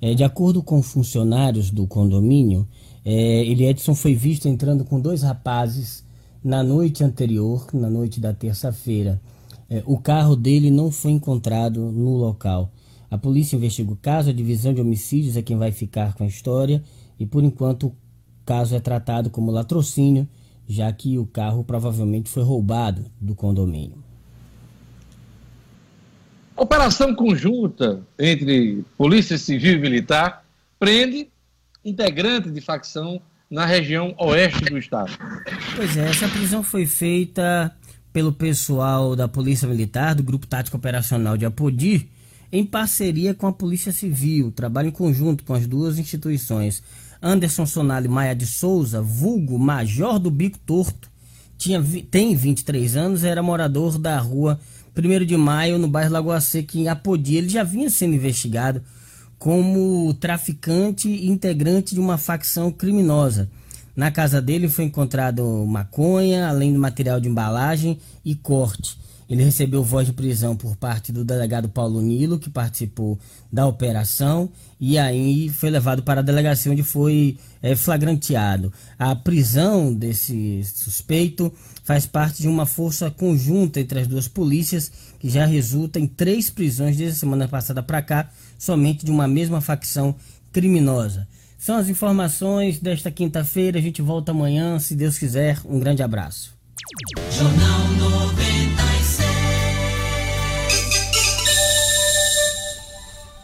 I: É, de acordo com funcionários do condomínio, é, Edson foi visto entrando com dois rapazes na noite anterior, na noite da terça-feira. É, o carro dele não foi encontrado no local. A polícia investiga o caso, a divisão de homicídios é quem vai ficar com a história e por enquanto o caso é tratado como latrocínio, já que o carro provavelmente foi roubado do condomínio.
A: Operação conjunta entre Polícia Civil e Militar prende integrante de facção na região oeste do estado.
I: Pois é, essa prisão foi feita pelo pessoal da Polícia Militar, do Grupo Tático Operacional de Apodi, em parceria com a Polícia Civil, trabalho em conjunto com as duas instituições. Anderson Sonali Maia de Souza, vulgo Major do Bico Torto, tinha, tem 23 anos, era morador da rua 1 de Maio, no bairro Lagoa Seca, em Apodi. Ele já vinha sendo investigado como traficante e integrante de uma facção criminosa. Na casa dele foi encontrado maconha, além do material de embalagem e corte. Ele recebeu voz de prisão por parte do delegado Paulo Nilo, que participou da operação, e aí foi levado para a delegacia onde foi é, flagranteado. A prisão desse suspeito faz parte de uma força conjunta entre as duas polícias, que já resulta em três prisões desde a semana passada para cá, somente de uma mesma facção criminosa. São as informações desta quinta-feira. A gente volta amanhã, se Deus quiser. Um grande abraço. Jornal 96.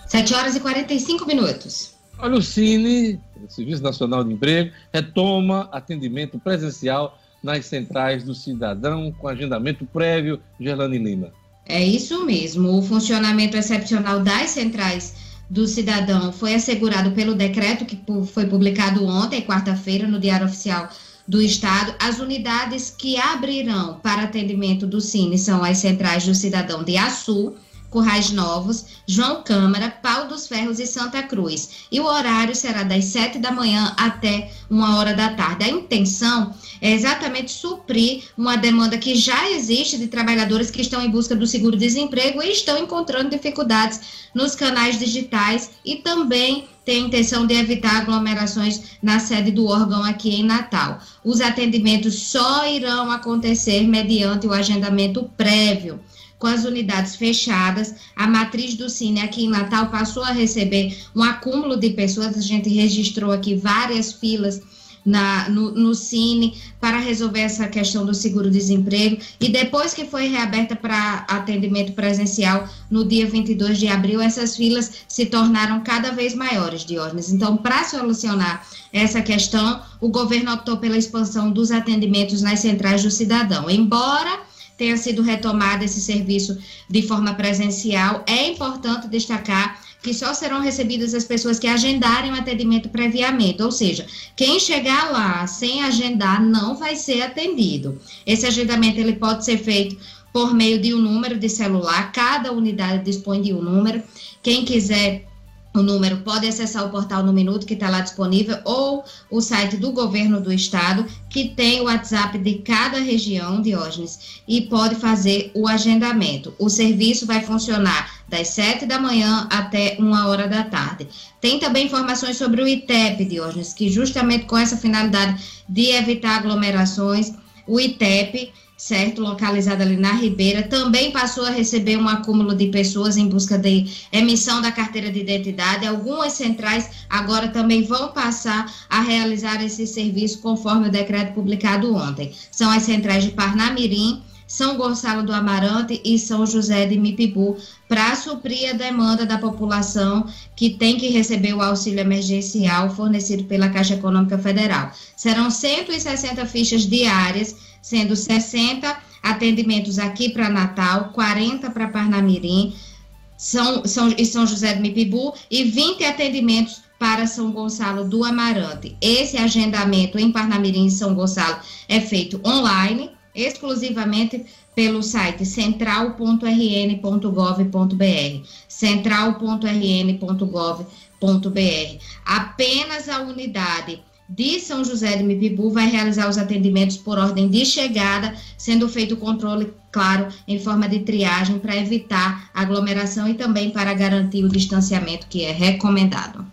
B: 7 horas e 45 minutos.
A: Olha, o Cine, o Serviço Nacional de Emprego, retoma atendimento presencial nas centrais do cidadão com agendamento prévio. Gerlane Lima.
B: É isso mesmo. O funcionamento excepcional das centrais do cidadão foi assegurado pelo decreto que foi publicado ontem, quarta-feira, no Diário Oficial do Estado. As unidades que abrirão para atendimento do Cine são as centrais do cidadão de Açu, Currais Novos, João Câmara, Pau dos Ferros e Santa Cruz. E o horário será das 7 da manhã até uma hora da tarde. A intenção é exatamente suprir uma demanda que já existe de trabalhadores que estão em busca do seguro-desemprego e estão encontrando dificuldades nos canais digitais e também tem a intenção de evitar aglomerações na sede do órgão aqui em Natal. Os atendimentos só irão acontecer mediante o agendamento prévio com as unidades fechadas, a matriz do Cine aqui em Natal passou a receber um acúmulo de pessoas. A gente registrou aqui várias filas na, no, no Cine para resolver essa questão do seguro-desemprego. E depois que foi reaberta para atendimento presencial no dia 22 de abril, essas filas se tornaram cada vez maiores, Diógenes. Então, para solucionar essa questão, o governo optou pela expansão dos atendimentos nas centrais do cidadão. Embora tenha sido retomado esse serviço de forma presencial, é importante destacar que só serão recebidas as pessoas que agendarem o atendimento previamente, ou seja, quem chegar lá sem agendar não vai ser atendido. Esse agendamento ele pode ser feito por meio de um número de celular, cada unidade dispõe de um número. Quem quiser o número, pode acessar o portal no Minuto, que está lá disponível, ou o site do governo do estado, que tem o WhatsApp de cada região, Diógenes, e pode fazer o agendamento. O serviço vai funcionar das 7 da manhã até 1 hora da tarde. Tem também informações sobre o ITEP, Diógenes, que justamente com essa finalidade de evitar aglomerações, o ITEP certo? Localizada ali na Ribeira, também passou a receber um acúmulo de pessoas em busca de emissão da carteira de identidade. Algumas centrais agora também vão passar a realizar esse serviço conforme o decreto publicado ontem. São as centrais de Parnamirim, são Gonçalo do Amarante e São José de Mipibu, para suprir a demanda da população que tem que receber o auxílio emergencial fornecido pela Caixa Econômica Federal. Serão 160 fichas diárias sendo 60 atendimentos aqui para Natal, 40 para Parnamirim São, São, e São José do Mipibu e 20 atendimentos para São Gonçalo do Amarante. Esse agendamento em Parnamirim e São Gonçalo é feito online, exclusivamente pelo site central.rn.gov.br. central.rn.gov.br. Apenas a unidade de São José de Mipibu vai realizar os atendimentos por ordem de chegada, sendo feito o controle, claro, em forma de triagem para evitar aglomeração e também para garantir o distanciamento que é recomendado.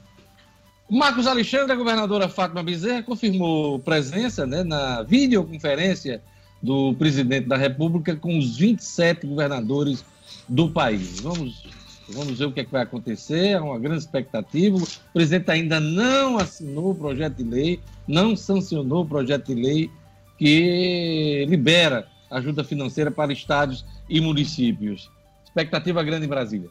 A: Marcos Alexandre, a governadora Fátima Bezerra, confirmou presença né, na videoconferência do presidente da República com os 27 governadores do país. Vamos Vamos ver o que, é que vai acontecer, é uma grande expectativa. O presidente ainda não assinou o projeto de lei, não sancionou o projeto de lei que libera ajuda financeira para estados e municípios. Expectativa grande em Brasília.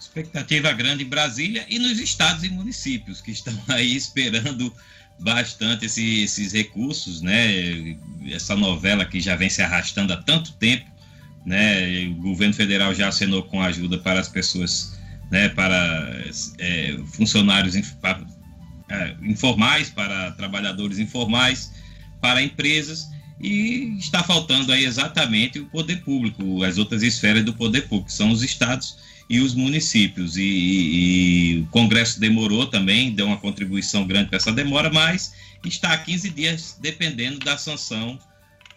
C: Expectativa grande em Brasília e nos estados e municípios que estão aí esperando bastante esse, esses recursos, né? Essa novela que já vem se arrastando há tanto tempo né? O governo federal já assinou com ajuda para as pessoas, né? Para é, funcionários inf é, informais, para trabalhadores informais, para empresas e está faltando aí exatamente o poder público, as outras esferas do poder público, são os estados e os municípios. E, e, e, o Congresso demorou também, deu uma contribuição grande para essa demora, mas está há 15 dias dependendo da sanção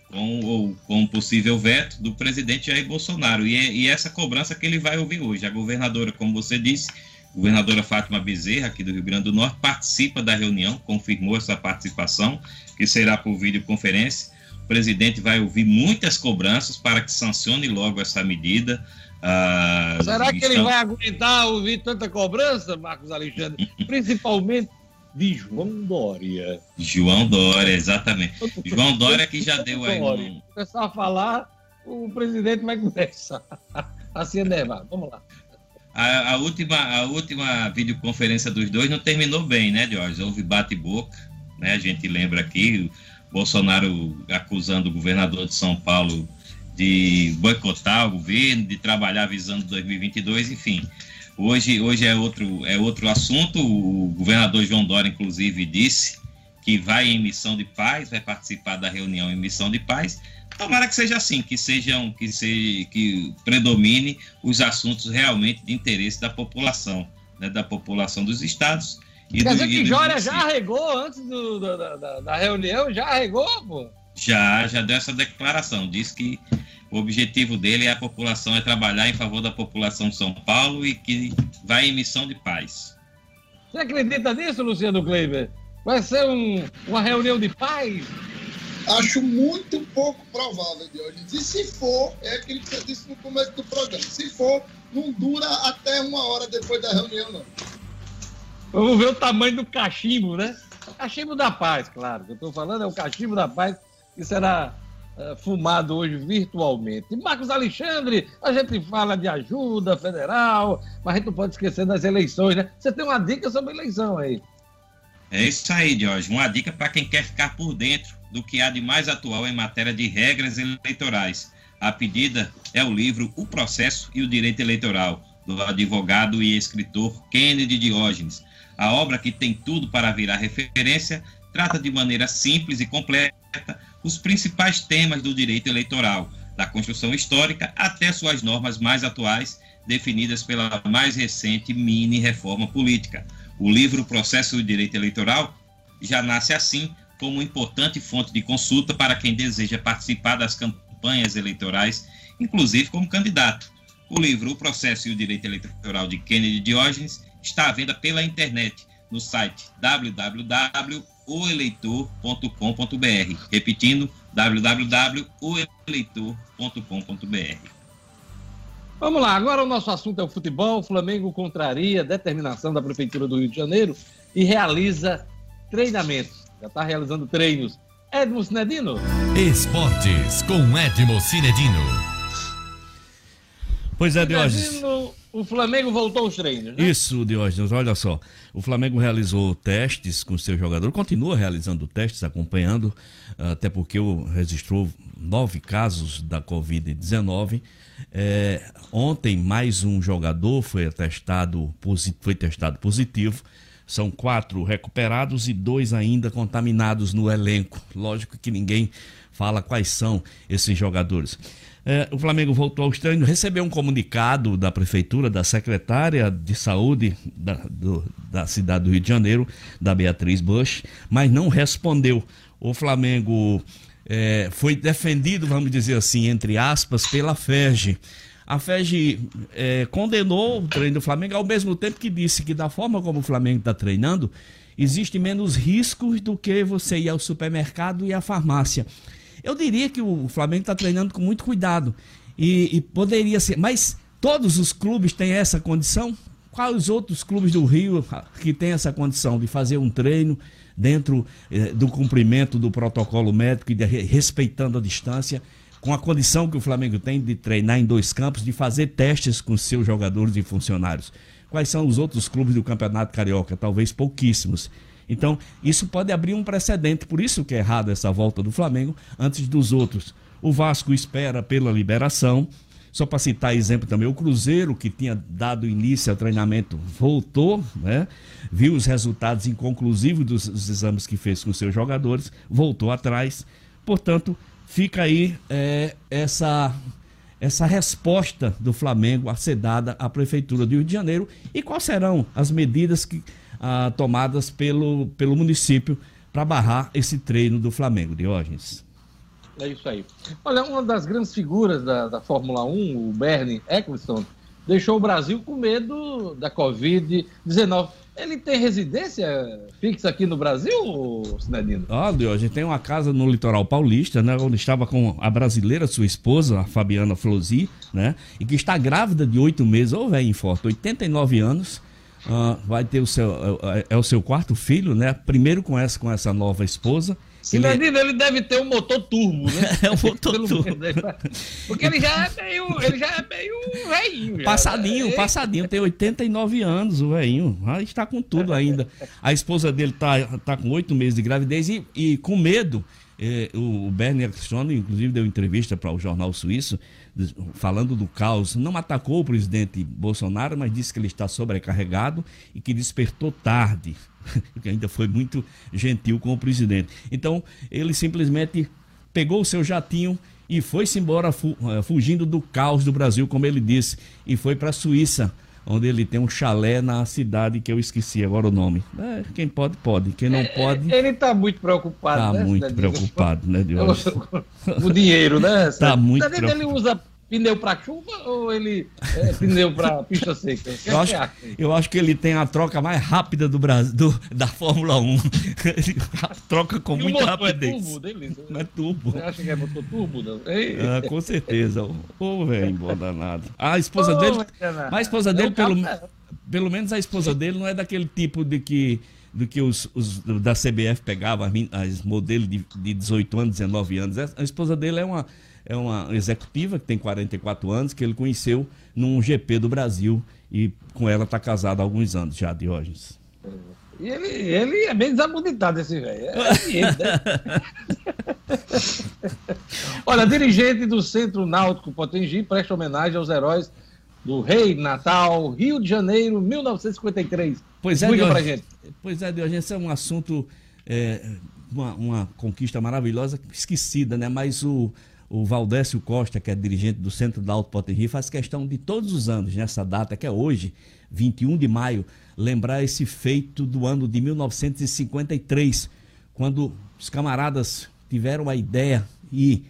C: com, ou, com possível veto do presidente Jair Bolsonaro. E, é, e essa cobrança que ele vai ouvir hoje. A governadora, como você disse, governadora Fátima Bezerra, aqui do Rio Grande do Norte, participa da reunião, confirmou essa participação, que será por videoconferência. O presidente vai ouvir muitas cobranças para que sancione logo essa medida.
A: Ah, Será que ele vai aguentar ouvir tanta cobrança, Marcos Alexandre? Principalmente de João Dória.
C: João Dória, exatamente. João Dória que já deu aí. Um...
A: Começar a falar, o presidente vai começar a se enervar. Vamos lá.
C: A, a, última, a última videoconferência dos dois não terminou bem, né, Jorge? Houve bate-boca, né? A gente lembra aqui, Bolsonaro acusando o governador de São Paulo de boicotar o governo, de trabalhar visando 2022, enfim. Hoje, hoje é, outro, é outro assunto. O governador João Dória, inclusive, disse que vai em missão de paz, vai participar da reunião em missão de paz. Tomara que seja assim, que sejam, que se, que predomine os assuntos realmente de interesse da população, né, da população dos estados.
A: E Quer do, dizer que Jória já arregou antes do, do, da, da, reunião? Já arregou, pô?
C: Já, já deu essa declaração. Disse que o objetivo dele é a população, é trabalhar em favor da população de São Paulo e que vai em missão de paz.
A: Você acredita nisso, Luciano Kleiber? Vai ser um, uma reunião de paz?
E: Acho muito pouco provável, Diogenes. E se for, é aquilo que você disse no começo do programa, se for, não dura até uma hora depois da reunião, não.
A: Vamos ver o tamanho do cachimbo, né? Cachimbo da paz, claro. O que eu estou falando é o cachimbo da paz, que será fumado hoje virtualmente. Marcos Alexandre, a gente fala de ajuda federal, mas a gente não pode esquecer das eleições, né? Você tem uma dica sobre eleição aí.
C: É isso aí, Jorge. Uma dica para quem quer ficar por dentro do que há de mais atual em matéria de regras eleitorais. A pedida é o livro O Processo e o Direito Eleitoral, do advogado e escritor Kennedy Diógenes. A obra que tem tudo para virar referência trata de maneira simples e completa os principais temas do direito eleitoral, da construção histórica até suas normas mais atuais, definidas pela mais recente mini reforma política. O livro Processo do Direito Eleitoral já nasce assim como importante fonte de consulta para quem deseja participar das campanhas eleitorais, inclusive como candidato. O livro O Processo e o Direito Eleitoral de Kennedy Diógenes está à venda pela internet no site www.oeleitor.com.br. Repetindo, www.oeleitor.com.br.
A: Vamos lá, agora o nosso assunto é o futebol. O Flamengo contraria a determinação da Prefeitura do Rio de Janeiro e realiza treinamentos. Já está realizando treinos. Edmo Cinedino.
J: Esportes com Edmo Cinedino.
D: Pois é, Diógenes.
A: O Flamengo voltou aos treinos, né?
D: Isso, Diógenes, olha só. O Flamengo realizou testes com seu jogador, continua realizando testes, acompanhando, até porque registrou nove casos da Covid-19. É, ontem, mais um jogador foi foi testado positivo. São quatro recuperados e dois ainda contaminados no elenco. Lógico que ninguém fala quais são esses jogadores. É, o Flamengo voltou ao treinos, recebeu um comunicado da prefeitura, da secretária de saúde da, do, da cidade do Rio de Janeiro, da Beatriz Bush, mas não respondeu. O Flamengo é, foi defendido, vamos dizer assim, entre aspas, pela FERJ. A FERJ é, condenou o treino do Flamengo ao mesmo tempo que disse que da forma como o Flamengo está treinando, existe menos riscos do que você ir ao supermercado e à farmácia. Eu diria que o Flamengo está treinando com muito cuidado. E, e, poderia ser. Mas todos os clubes têm essa condição? Quais os outros clubes do Rio que têm essa condição de fazer um treino dentro eh, do cumprimento do protocolo médico e de, respeitando a distância? Com a condição que o Flamengo tem de treinar em dois campos, de fazer testes com seus jogadores e funcionários. Quais são os outros clubes do Campeonato Carioca? Talvez pouquíssimos. Então, isso pode abrir um precedente, por isso que é errado essa volta do Flamengo antes dos outros. O Vasco espera pela liberação. Só para citar exemplo também, o Cruzeiro, que tinha dado início ao treinamento, voltou, né? viu os resultados inconclusivos dos, dos exames que fez com seus jogadores, voltou atrás. Portanto, fica aí é, essa, essa resposta do Flamengo a ser dada à Prefeitura do Rio de Janeiro e quais serão as medidas que ah, tomadas pelo, pelo município para barrar esse treino do Flamengo, Diógenes.
A: É isso aí. Olha, uma das grandes figuras da, da Fórmula 1, o Bernie Eccleston, deixou o Brasil com medo da Covid-19. Ele tem residência fixa aqui no Brasil, Sinedino?
D: Ah, Diógenes, tem uma casa no litoral paulista, né? Onde estava com a brasileira, sua esposa, a Fabiana Flosi, né? E que está grávida de oito meses, ou velho forte, 89 anos Uh, vai ter o seu é, é, o seu quarto filho, né? Primeiro com essa com essa nova esposa.
A: Ele, ele, ele deve ter um motor turbo, né?
D: é um motor turbo.
A: Porque ele já é meio, ele já é meio velhinho.
D: Passadinho, né? passadinho, tem 89 anos o velhinho. Ah, está com tudo ainda. A esposa dele tá, tá com oito meses de gravidez e, e com medo. Eh, o Bernie Ecclestone, inclusive, deu entrevista para o jornal suíço falando do caos, não atacou o presidente Bolsonaro, mas disse que ele está sobrecarregado e que despertou tarde, que ainda foi muito gentil com o presidente. Então, ele simplesmente pegou o seu jatinho e foi-se embora eh, fugindo do caos do Brasil, como ele disse, e foi para a Suíça, onde ele tem um chalé na cidade que eu esqueci agora o nome. É, quem pode, pode. Quem não é, pode.
A: Ele está muito preocupado,
D: tá
A: né?
D: muito preocupado, né?
A: O dinheiro, né?
D: Está muito preocupado.
A: Ele usa pneu para chuva ou ele é pneu para pista seca?
D: Eu acho, eu acho que ele tem a troca mais rápida do Brasil, do, da Fórmula 1. troca com e muita é rapidez. É turbo dele? Não é turbo.
A: Você acha que é motor turbo?
D: Ah, com certeza. Ô, oh, velho, bom danado. A esposa oh, dele. A esposa dele, pelo, pelo menos a esposa dele não é daquele tipo de que do que os, os da CBF pegavam as modelos de, de 18 anos, 19 anos. A esposa dele é uma é uma executiva que tem 44 anos, que ele conheceu num GP do Brasil e com ela está casado há alguns anos já, Diógenes.
A: E ele, ele é bem desabonitado, esse velho. É ele, né? Olha, dirigente do Centro Náutico Potengi presta homenagem aos heróis do Rei Natal, Rio de Janeiro, 1953.
D: Pois é, pra gente. Pois é, Diógenes, esse é um assunto, é, uma, uma conquista maravilhosa, esquecida, né? Mas o, o Valdécio Costa, que é dirigente do Centro da Alto Potterri, faz questão de todos os anos, nessa data, que é hoje, 21 de maio, lembrar esse feito do ano de 1953, quando os camaradas tiveram a ideia e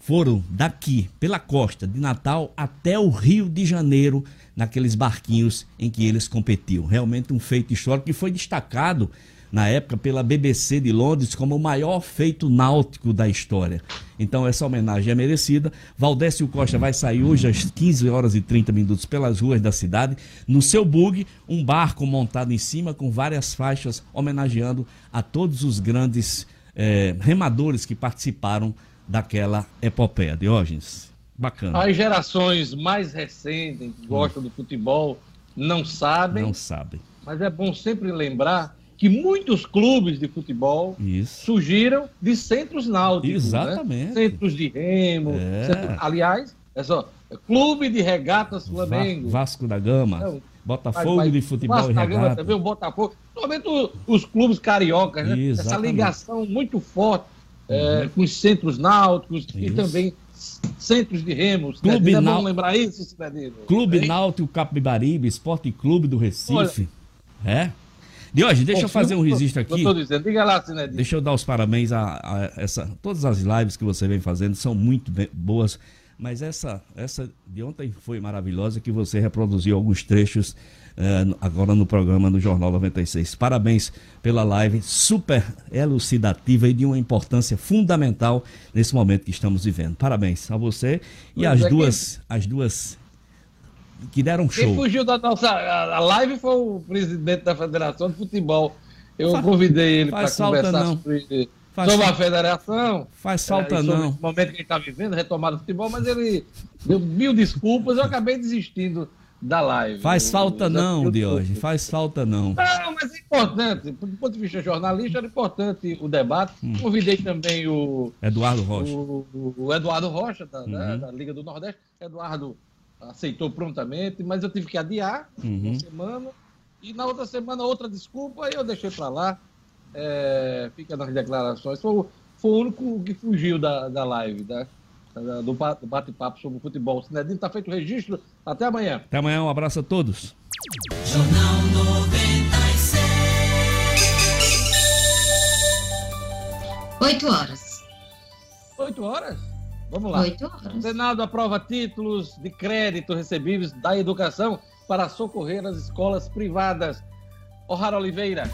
D: foram daqui, pela costa de Natal até o Rio de Janeiro, naqueles barquinhos em que eles competiam. Realmente um feito histórico que foi destacado na época pela BBC de Londres como o maior feito náutico da história. Então essa homenagem é merecida. Valdécio Costa vai sair hoje às 15 horas e 30 minutos pelas ruas da cidade, no seu bug, um barco montado em cima com várias faixas homenageando a todos os grandes eh, remadores que participaram daquela epopeia. Diógenes, bacana.
A: As gerações mais recentes que gostam do futebol não sabem.
D: Não sabem.
A: Mas é bom sempre lembrar que muitos clubes de futebol
D: Isso.
A: surgiram de centros náuticos. né?
D: Exatamente.
A: Centros de remo.
D: É.
A: centro- aliás, é só. é Clube de Regatas Flamengo.
D: Va- Vasco da Gama,
A: Não,
D: Botafogo
A: Vai- vai-
D: de Futebol
A: Vasco
D: e
A: da Gama
D: Regata.
A: também, o Botafogo. O- os clubes cariocas, né? Essa ligação muito forte é, com os centros náuticos e
D: Isso.
A: também centros de remos.
D: Clube
A: Cidadino, é
D: Nau-
A: lembrar isso, Cidadino?
D: Clube? Náutico Capibaribe, Esporte Clube do Recife. É? Diógenes, deixa eu fazer um registro aqui.
A: Eu dizendo, diga lá, Cidadino.
D: Deixa eu dar os parabéns a, a essa. Todas as lives que você vem fazendo são muito bem- boas. Mas essa, essa de ontem foi maravilhosa, que você reproduziu alguns trechos no- agora no programa do Jornal 96. Parabéns pela live super elucidativa e de uma importância fundamental nesse momento que estamos vivendo. Parabéns a você e as
A: é
D: duas, as duas que deram
A: Quem
D: show.
A: fugiu da nossa a live foi o presidente da Federação de Futebol. Eu convidei ele para
D: faz
A: conversar
D: não.
A: sobre,
D: Faz
A: sobre a federação.
D: Faz falta
A: é, sobre
D: não.
A: esse momento que gente está vivendo, retomada do futebol, mas ele deu mil desculpas, eu acabei desistindo da live.
D: Faz falta
A: eu
D: não,
A: desculpas.
D: Faz falta não.
A: Não, mas é importante, do ponto de vista jornalista, era importante o debate. Convidei também o,
D: Eduardo Rocha.
A: o, o Eduardo Rocha, da,
D: Uhum.
A: da Liga do Nordeste. Eduardo aceitou prontamente, mas eu tive que adiar
D: Uhum.
A: uma semana. E na outra semana, outra desculpa, aí eu deixei para lá. É, fica nas declarações. Foi, o- foi o único que fugiu da, da live, né? Da- do ba- do bate-papo sobre o futebol. Sinedino, está feito o registro. Até amanhã.
D: Até amanhã, um abraço a todos.
K: Jornal 96.
B: 8 horas.
A: Oito horas? Vamos lá.
B: 8 horas.
A: O Senado aprova títulos de crédito recebíveis da educação para socorrer as escolas privadas. O'Hara Oliveira.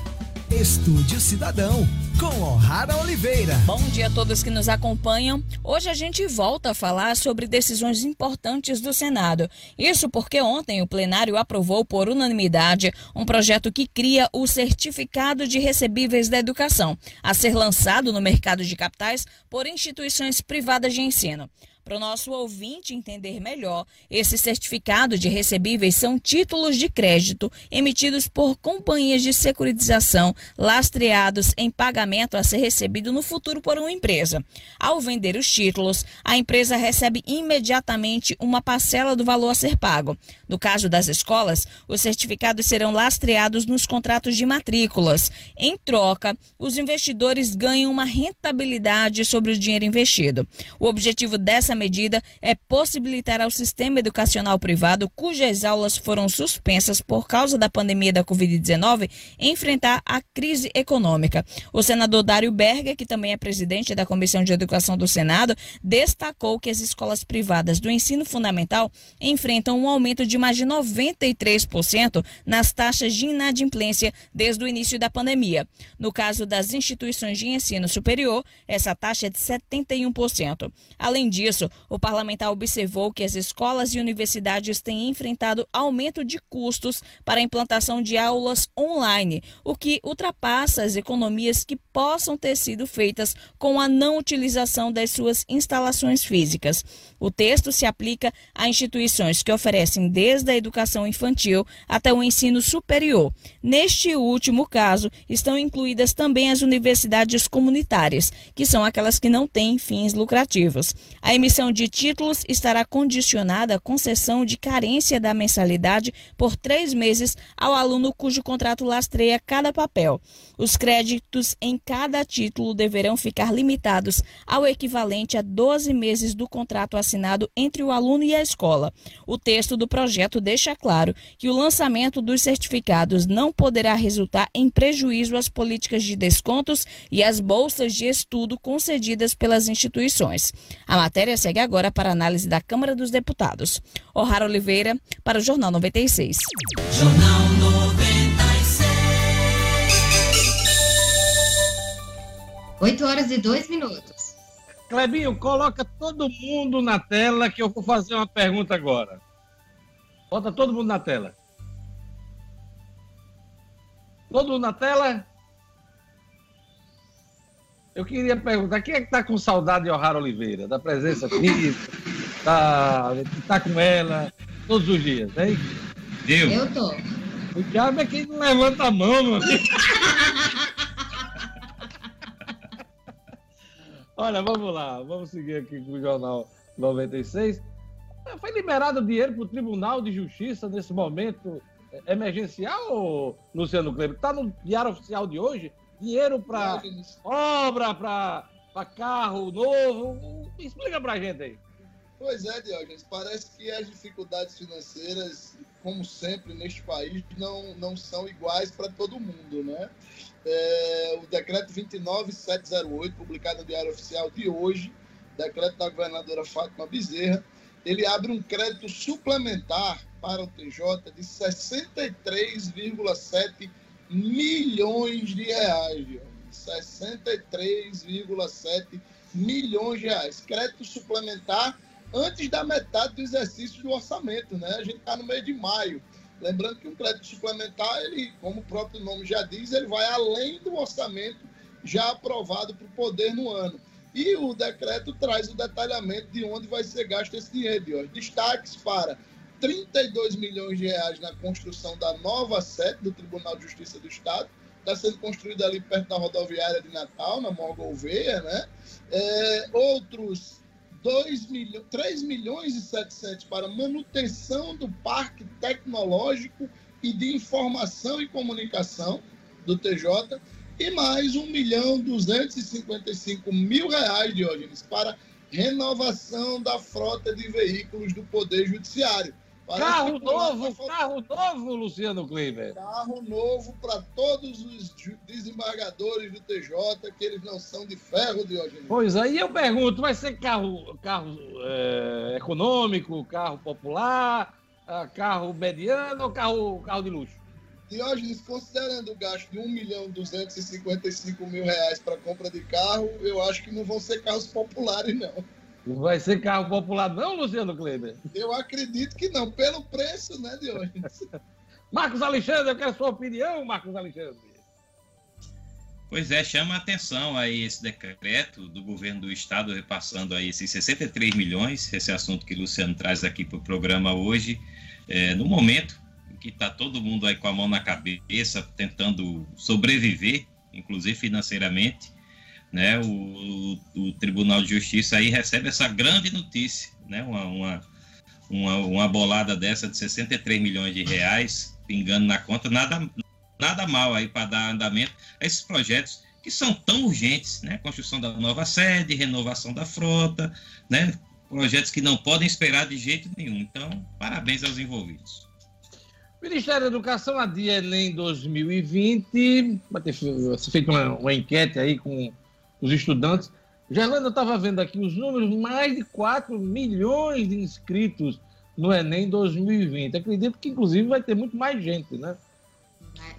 H: Estúdio Cidadão, com O'Hara Oliveira.
L: Bom dia a todos que nos acompanham. Hoje a gente volta a falar sobre decisões importantes do Senado. Isso porque ontem o plenário aprovou por unanimidade um projeto que cria o Certificado de Recebíveis da Educação, a ser lançado no mercado de capitais por instituições privadas de ensino. Para o nosso ouvinte entender melhor, esse certificado de recebíveis são títulos de crédito emitidos por companhias de securitização lastreados em pagamento a ser recebido no futuro por uma empresa. Ao vender os títulos, a empresa recebe imediatamente uma parcela do valor a ser pago. No caso das escolas, os certificados serão lastreados nos contratos de matrículas. Em troca, os investidores ganham uma rentabilidade sobre o dinheiro investido. O objetivo dessa medida é possibilitar ao sistema educacional privado, cujas aulas foram suspensas por causa da pandemia da Covid-19, enfrentar a crise econômica. O senador Dário Berger, que também é presidente da Comissão de Educação do Senado, destacou que as escolas privadas do ensino fundamental enfrentam um aumento de mais de 93% nas taxas de inadimplência desde o início da pandemia. No caso das instituições de ensino superior, essa taxa é de 71%. Além disso, o parlamentar observou que as escolas e universidades têm enfrentado aumento de custos para a implantação de aulas online, o que ultrapassa as economias que possam ter sido feitas com a não utilização das suas instalações físicas. O texto se aplica a instituições que oferecem desde a educação infantil até o ensino superior. Neste último caso, estão incluídas também as universidades comunitárias, que são aquelas que não têm fins lucrativos. A emissão emissão de títulos estará condicionada à concessão de carência da mensalidade por três meses ao aluno cujo contrato lastreia cada papel. Os créditos em cada título deverão ficar limitados ao equivalente a 12 meses do contrato assinado entre o aluno e a escola. O texto do projeto deixa claro que o lançamento dos certificados não poderá resultar em prejuízo às políticas de descontos e às bolsas de estudo concedidas pelas instituições. A matéria segue agora para análise da Câmara dos Deputados. O'Hara Oliveira, para o Jornal 96.
K: Jornal 96.
B: 8 horas e 2 minutos.
A: Clebinho, coloca todo mundo na tela que eu vou fazer uma pergunta agora. Bota todo mundo na tela. Todo mundo na tela? Eu queria perguntar, quem é que tá com saudade de O'Hara Oliveira? Da presença física? Tá, tá com ela todos os dias, hein?
C: Eu?
B: Eu tô.
A: O diabo é quem não levanta a mão, meu amigo. Olha, vamos lá, vamos seguir aqui com o Jornal 96. Foi liberado dinheiro para o Tribunal de Justiça nesse momento emergencial, Luciano Kleber? Está no Diário Oficial de hoje? Dinheiro para obra, para carro novo? Explica para a gente aí.
E: Pois é, Diogenes, parece que as dificuldades financeiras, como sempre neste país, não, não são iguais para todo mundo, né? É, o decreto 29708, publicado no Diário Oficial de hoje, decreto da governadora Fátima Bezerra, ele abre um crédito suplementar para o TJ de 63,7 milhões de reais, Diogenes. 63,7 milhões de reais. Crédito suplementar antes da metade do exercício do orçamento, né? A gente está no meio de maio. Lembrando que um crédito suplementar, ele, como o próprio nome já diz, ele vai além do orçamento já aprovado para o poder no ano. E o decreto traz o detalhamento de onde vai ser gasto esse dinheiro. Destaques para 32 milhões de reais na construção da nova sede do Tribunal de Justiça do Estado. Está sendo construída ali perto da rodoviária de Natal, na Morgolveia, né? É, outros 2 milhões, 3 milhões e 700 para manutenção do parque tecnológico e de informação e comunicação do TJ e mais 1 milhão 255 mil reais, Diógenes, para renovação da frota de veículos do Poder Judiciário. Parece
A: Carro novo, carro novo, Luciano Kleber.
E: Carro novo para todos os desembargadores do TJ, que eles não são de ferro, Diógenes.
A: Pois aí eu pergunto, vai ser carro, carro é, econômico, carro popular, ah, carro mediano ou carro, carro de luxo?
E: Diógenes, considerando o gasto de 1 milhão 255 mil reais para compra de carro, eu acho que não vão ser carros populares, não.
A: Não vai ser carro popular não, Luciano Kleber?
E: Eu acredito que não, pelo preço, né, Diógenes?
A: Marcos Alexandre, eu quero a sua opinião, Marcos Alexandre.
C: Pois é, chama a atenção aí esse decreto do governo do estado repassando aí esses 63 milhões, esse assunto que o Luciano traz aqui para o programa hoje, é, no momento em que está todo mundo aí com a mão na cabeça, tentando sobreviver, inclusive financeiramente, né? O, o, Tribunal de Justiça aí recebe essa grande notícia, né? Uma, uma, uma, uma bolada dessa de 63 milhões de reais, pingando na conta, nada, nada mal aí para dar andamento a esses projetos que são tão urgentes, né? Construção da nova sede, renovação da frota, né? Projetos que não podem esperar de jeito nenhum. Então, parabéns aos envolvidos.
A: Ministério da Educação adia Enem 2020, vai ter fe- feito uma, uma enquete aí com os estudantes. Gerlando, eu estava vendo aqui os números, mais de 4 milhões de inscritos no Enem 2020. Acredito que, inclusive, vai ter muito mais gente, né?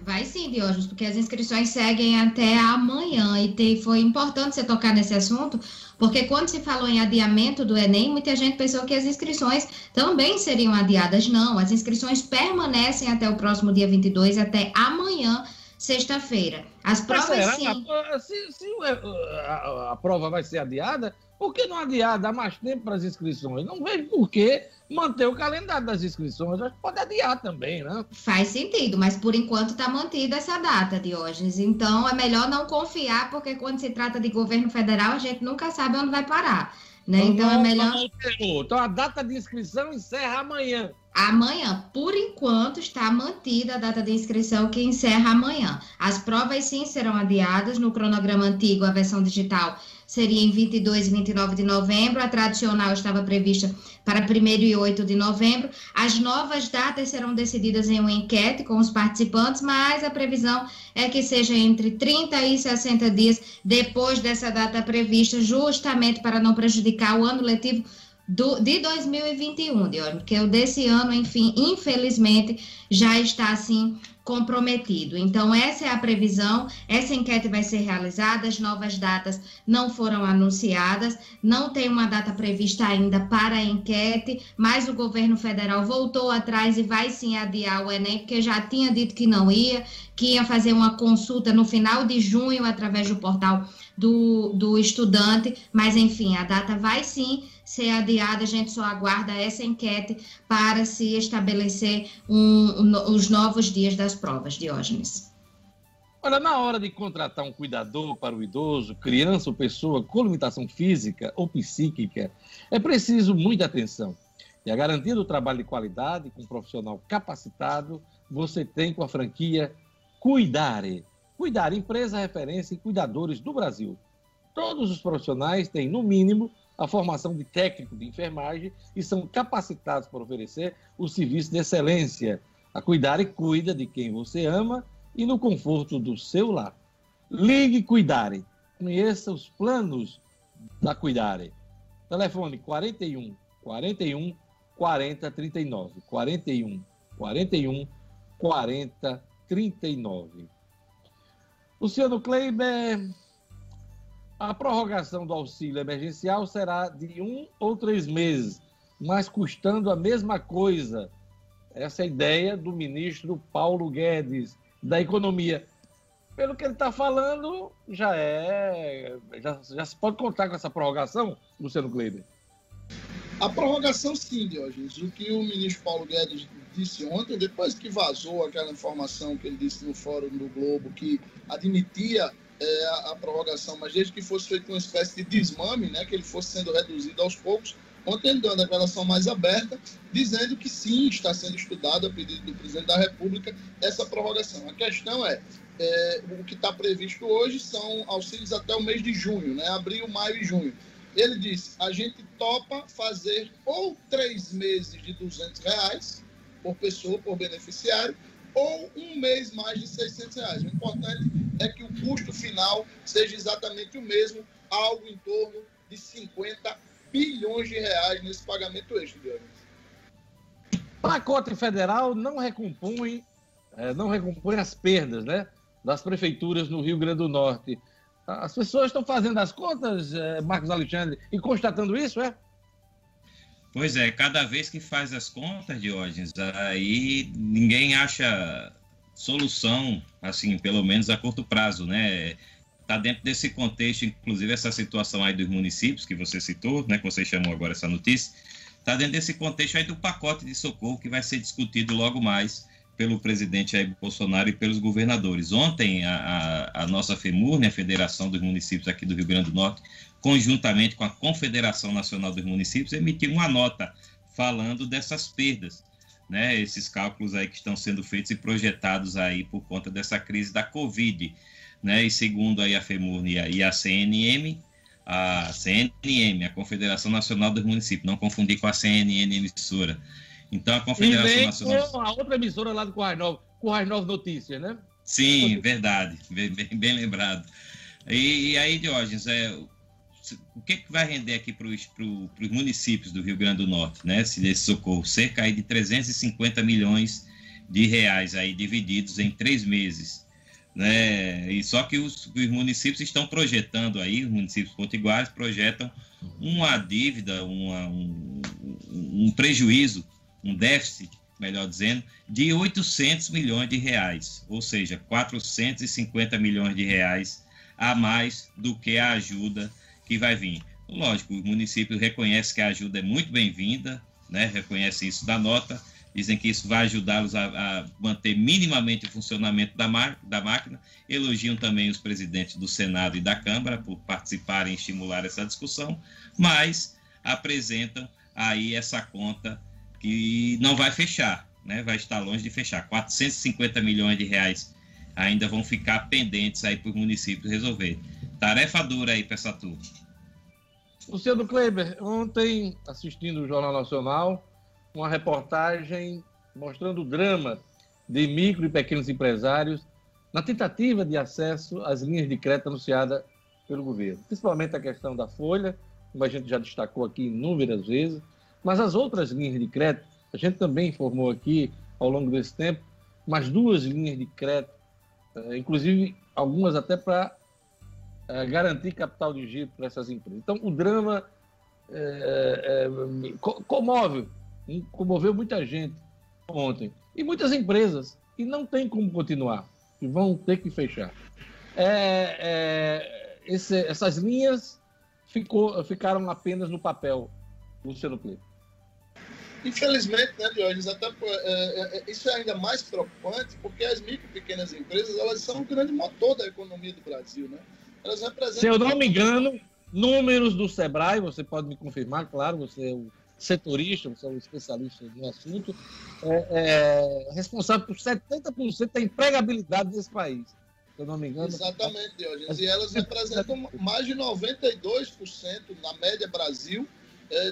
B: Vai sim, Diógenes, porque as inscrições seguem até amanhã. E tem- foi importante você tocar nesse assunto, porque quando se falou em adiamento do Enem, muita gente pensou que as inscrições também seriam adiadas. Não, as inscrições permanecem até o próximo dia 22, até amanhã, sexta-feira. As
A: Mas
B: provas,
A: será?
B: sim.
A: A- Se, se o- a, a- prova vai ser adiada, por que não adiar, dar mais tempo para as inscrições? Não vejo por que manter o calendário das inscrições. Acho que pode adiar também, né?
B: Faz sentido, mas por enquanto está mantida essa data, Diógenes. Então é melhor não confiar, porque quando se trata de governo federal, a gente nunca sabe onde vai parar. Né? Então é melhor.
A: Então a data de inscrição encerra amanhã.
B: Amanhã, por enquanto, está mantida a data de inscrição que encerra amanhã. As provas sim serão adiadas no cronograma antigo, a versão digital seria em 22 e 29 de novembro, a tradicional estava prevista para 1 e 8 de novembro. As novas datas serão decididas em uma enquete com os participantes, mas a previsão é que seja entre 30 e 60 dias depois dessa data prevista, justamente para não prejudicar o ano letivo do, de 2021, Diógenes, porque o desse ano, enfim, infelizmente, já está assim comprometido. Então, essa é a previsão, essa enquete vai ser realizada, as novas datas não foram anunciadas, não tem uma data prevista ainda para a enquete, mas o governo federal voltou atrás e vai sim adiar o Enem, porque já tinha dito que não ia, que ia fazer uma consulta no final de junho através do portal do, do estudante, mas enfim, a data vai sim ser adiada, a gente só aguarda essa enquete para se estabelecer um, um, os novos dias das provas, Diógenes.
A: Olha, na hora de contratar um cuidador para o idoso, criança ou pessoa com limitação física ou psíquica, é preciso muita atenção. E a garantia do trabalho de qualidade, com um profissional capacitado, você tem com a franquia Cuidare. Cuidare, empresa referência em cuidadores do Brasil. Todos os profissionais têm, no mínimo, a formação de técnico de enfermagem e são capacitados para oferecer o serviço de excelência, a cuidar e cuida de quem você ama e no conforto do seu lar. Ligue Cuidare. Conheça os planos da Cuidare. Telefone 41 41 40 39. 41 41 40 39. Luciano Kleiber, a prorrogação do auxílio emergencial será de um ou três meses, mas custando a mesma coisa. Essa é a ideia do ministro Paulo Guedes, da Economia. Pelo que ele está falando, já é. Já, já se pode contar com essa prorrogação, Luciano Kleber?
E: A prorrogação, sim, Diógenes. O que o ministro Paulo Guedes disse ontem, depois que vazou aquela informação que ele disse no Fórum do Globo, que admitia é, a, a, prorrogação, mas desde que fosse feito uma espécie de desmame, né, que ele fosse sendo reduzido aos poucos, ontem deu a declaração mais aberta, dizendo que sim, está sendo estudado a pedido do presidente da República essa prorrogação. A questão é, é o que está previsto hoje são auxílios até o mês de junho, né, abril, maio e junho. Ele disse, a gente topa fazer ou três meses de 200 reais por pessoa, por beneficiário, ou um mês mais de 600 reais. O importante é que o custo final seja exatamente o mesmo, algo em torno de 50 bilhões de reais nesse pagamento extra,
A: O pacote federal não recompõe, é, não recompõe as perdas né, das prefeituras no Rio Grande do Norte. As pessoas estão fazendo as contas, é, Marcos Alexandre, e constatando isso, é?
C: Pois é, cada vez que faz as contas, Diógenes, aí ninguém acha solução, assim, pelo menos a curto prazo, né? Está dentro desse contexto, inclusive essa situação aí dos municípios que você citou, né? Que você chamou agora essa notícia, está dentro desse contexto aí do pacote de socorro que vai ser discutido logo mais pelo presidente Jair Bolsonaro e pelos governadores. Ontem, a, a, a nossa FEMUR, né, a Federação dos Municípios aqui do Rio Grande do Norte, conjuntamente com a Confederação Nacional dos Municípios, emitiu uma nota falando dessas perdas, né, esses cálculos aí que estão sendo feitos e projetados aí por conta dessa crise da Covid, né, e segundo aí a FEMUR e a CNM, a CNM, a Confederação Nacional dos Municípios, não confundir com a CNN emissora, então a Confederação
A: e
C: Nacional.
A: a outra emissora lá do Correio Novo, Correio Novo Notícias, né?
C: Sim, verdade, bem, bem, lembrado. E, e, aí, Diógenes, é, o que, que vai render aqui para os municípios do Rio Grande do Norte, né? Se desse socorro, cerca aí de 350 milhões de reais aí divididos em três meses. Né? E só que os, os municípios estão projetando aí, os municípios potiguares projetam uma dívida, uma, um, um prejuízo um déficit, melhor dizendo, de 800 milhões de reais, ou seja, 450 milhões de reais a mais do que a ajuda que vai vir. Lógico, o município reconhece que a ajuda é muito bem-vinda, né? reconhece isso da nota, dizem que isso vai ajudá-los a, a, manter minimamente o funcionamento da, da máquina, elogiam também os presidentes do Senado e da Câmara por participarem e estimular essa discussão, mas apresentam aí essa conta que não vai fechar, né? Vai estar longe de fechar. 450 milhões de reais ainda vão ficar pendentes aí para os municípios resolver. Tarefa dura aí para essa turma.
A: Luciano Kleber, ontem, assistindo o Jornal Nacional, uma reportagem mostrando o drama de micro e pequenos empresários na tentativa de acesso às linhas de crédito anunciadas pelo governo, principalmente a questão da folha, como a gente já destacou aqui inúmeras vezes, mas as outras linhas de crédito, a gente também informou aqui ao longo desse tempo, mais duas linhas de crédito, eh, inclusive algumas até para eh, garantir capital de giro para essas empresas. Então, o drama é, é, comove, comoveu muita gente ontem, e muitas empresas, e não tem como continuar, e vão ter que fechar. É, esse, essas linhas ficou, ficaram apenas no papel, Luciano Kleber.
E: Infelizmente, né, Diógenes, até, é, é, isso é ainda mais preocupante porque as micro e pequenas empresas elas são o grande motor da economia do Brasil. Né? Elas representam...
A: Se eu não me engano, números do Sebrae, você pode me confirmar, claro, você é o setorista, você é um especialista no assunto, é, é responsável por 70% da empregabilidade desse país se eu não me engano.
E: Exatamente, Diógenes. E elas representam mais de 92% na média Brasil é,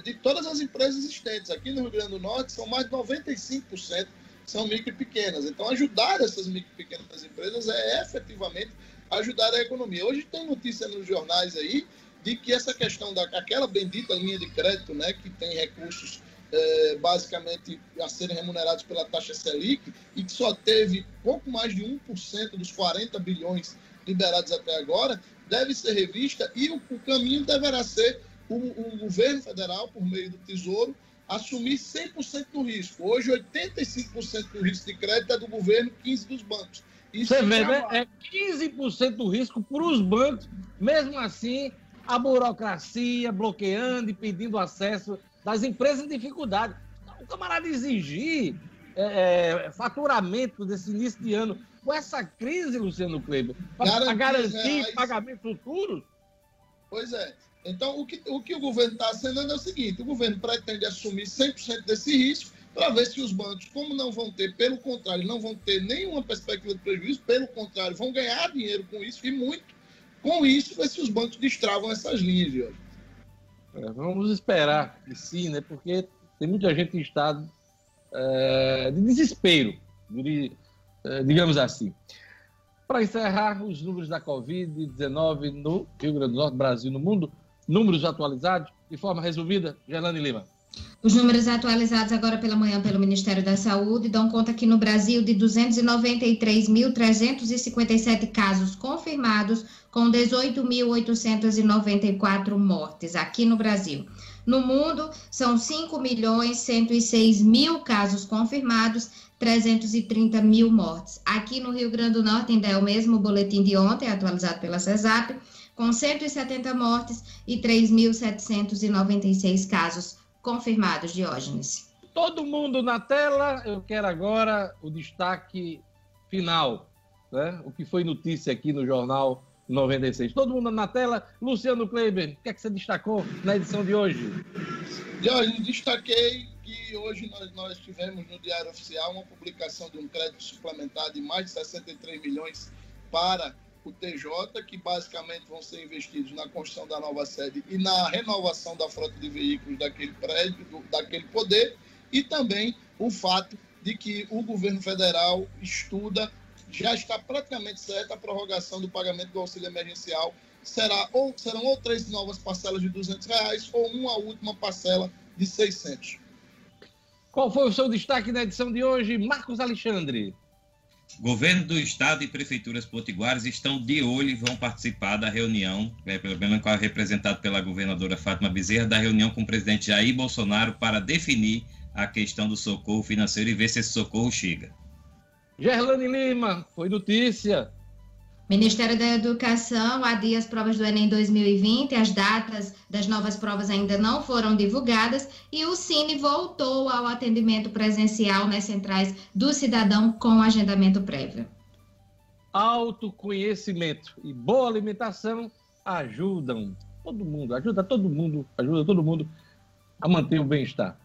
E: de todas as empresas existentes. Aqui no Rio Grande do Norte são mais de 95% são micro e pequenas. Então, ajudar essas micro e pequenas empresas é efetivamente ajudar a economia. Hoje tem notícia nos jornais aí de que essa questão daquela bendita linha de crédito, né, que tem recursos é, basicamente a serem remunerados pela taxa Selic e que só teve pouco mais de 1% dos 40 bilhões liberados até agora, deve ser revista e o, o caminho deverá ser o, o, governo federal, por meio do Tesouro, assumir 100% do risco. Hoje, 85% do risco de crédito é do governo, 15% dos bancos.
A: Isso Você vê, né? É 15% do risco para os bancos, mesmo assim, a burocracia bloqueando e pedindo acesso das empresas em dificuldade. O camarada exigir é, é, faturamento desse início de ano com essa crise, Luciano Kleber, para garantir pagamentos futuros?
E: Pois é. Então, o que o, que o governo está acenando é o seguinte: o governo pretende assumir 100% desse risco para ver se os bancos, como não vão ter, pelo contrário, não vão ter nenhuma perspectiva de prejuízo, pelo contrário, vão ganhar dinheiro com isso e muito. Com isso, ver se os bancos destravam essas linhas hoje.
A: É, vamos esperar que sim, né? Porque tem muita gente em estado é, de desespero, de, é, digamos assim. Para encerrar, os números da Covid-19 no Rio Grande do Norte, Brasil, no mundo, números atualizados, de forma resumida, Gelane Lima.
B: Os números atualizados agora pela manhã pelo Ministério da Saúde dão conta que no Brasil de 293.357 casos confirmados, com 18.894 mortes aqui no Brasil. No mundo, são 5 milhões 106 mil casos confirmados, 330 mil mortes. Aqui no Rio Grande do Norte ainda é o mesmo boletim de ontem, atualizado pela CESAP, com 170 mortes e 3.796 casos confirmados, Diógenes.
A: Todo mundo na tela, eu quero agora o destaque final, né? o que foi notícia aqui no Jornal 96. Todo mundo na tela. Luciano Kleber, o que é que você destacou na edição de hoje?
E: Diógenes, destaquei que hoje nós, nós tivemos no Diário Oficial uma publicação de um crédito suplementar de mais de 63 milhões para o TJ, que basicamente vão ser investidos na construção da nova sede e na renovação da frota de veículos daquele prédio, daquele poder, e também o fato de que o governo federal estuda, já está praticamente certa a prorrogação do pagamento do auxílio emergencial. Será ou, serão ou três novas parcelas de 200 reais ou uma última parcela de 600.
A: Qual foi o seu destaque na edição de hoje, Marcos Alexandre?
C: Governo do Estado e prefeituras potiguares estão de olho e vão participar da reunião, é, pelo menos representado pela governadora Fátima Bezerra, da reunião com o presidente Jair Bolsonaro para definir a questão do socorro financeiro e ver se esse socorro chega.
A: Gerlane Lima, foi notícia.
B: Ministério da Educação adia as provas do Enem 2020, as datas das novas provas ainda não foram divulgadas e o Cine voltou ao atendimento presencial nas centrais do cidadão com agendamento prévio.
A: Autoconhecimento e boa alimentação ajudam todo mundo, ajuda todo mundo, ajuda todo mundo a manter o bem-estar.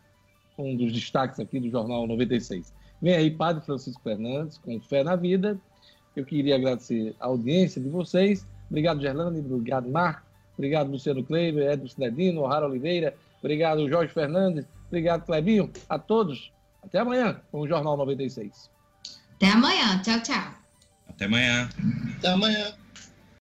A: Um dos destaques aqui do Jornal 96. Vem aí Padre Francisco Fernandes, com fé na vida. Eu queria agradecer a audiência de vocês. Obrigado, Gerlane. Obrigado, Marco. Obrigado, Luciano Kleiber, Edson Cinedino, O'Hara Oliveira. Obrigado, Jorge Fernandes. Obrigado, Clebinho. A todos. Até amanhã com o Jornal 96.
B: Até amanhã. Tchau, tchau.
C: Até amanhã.
E: Até amanhã.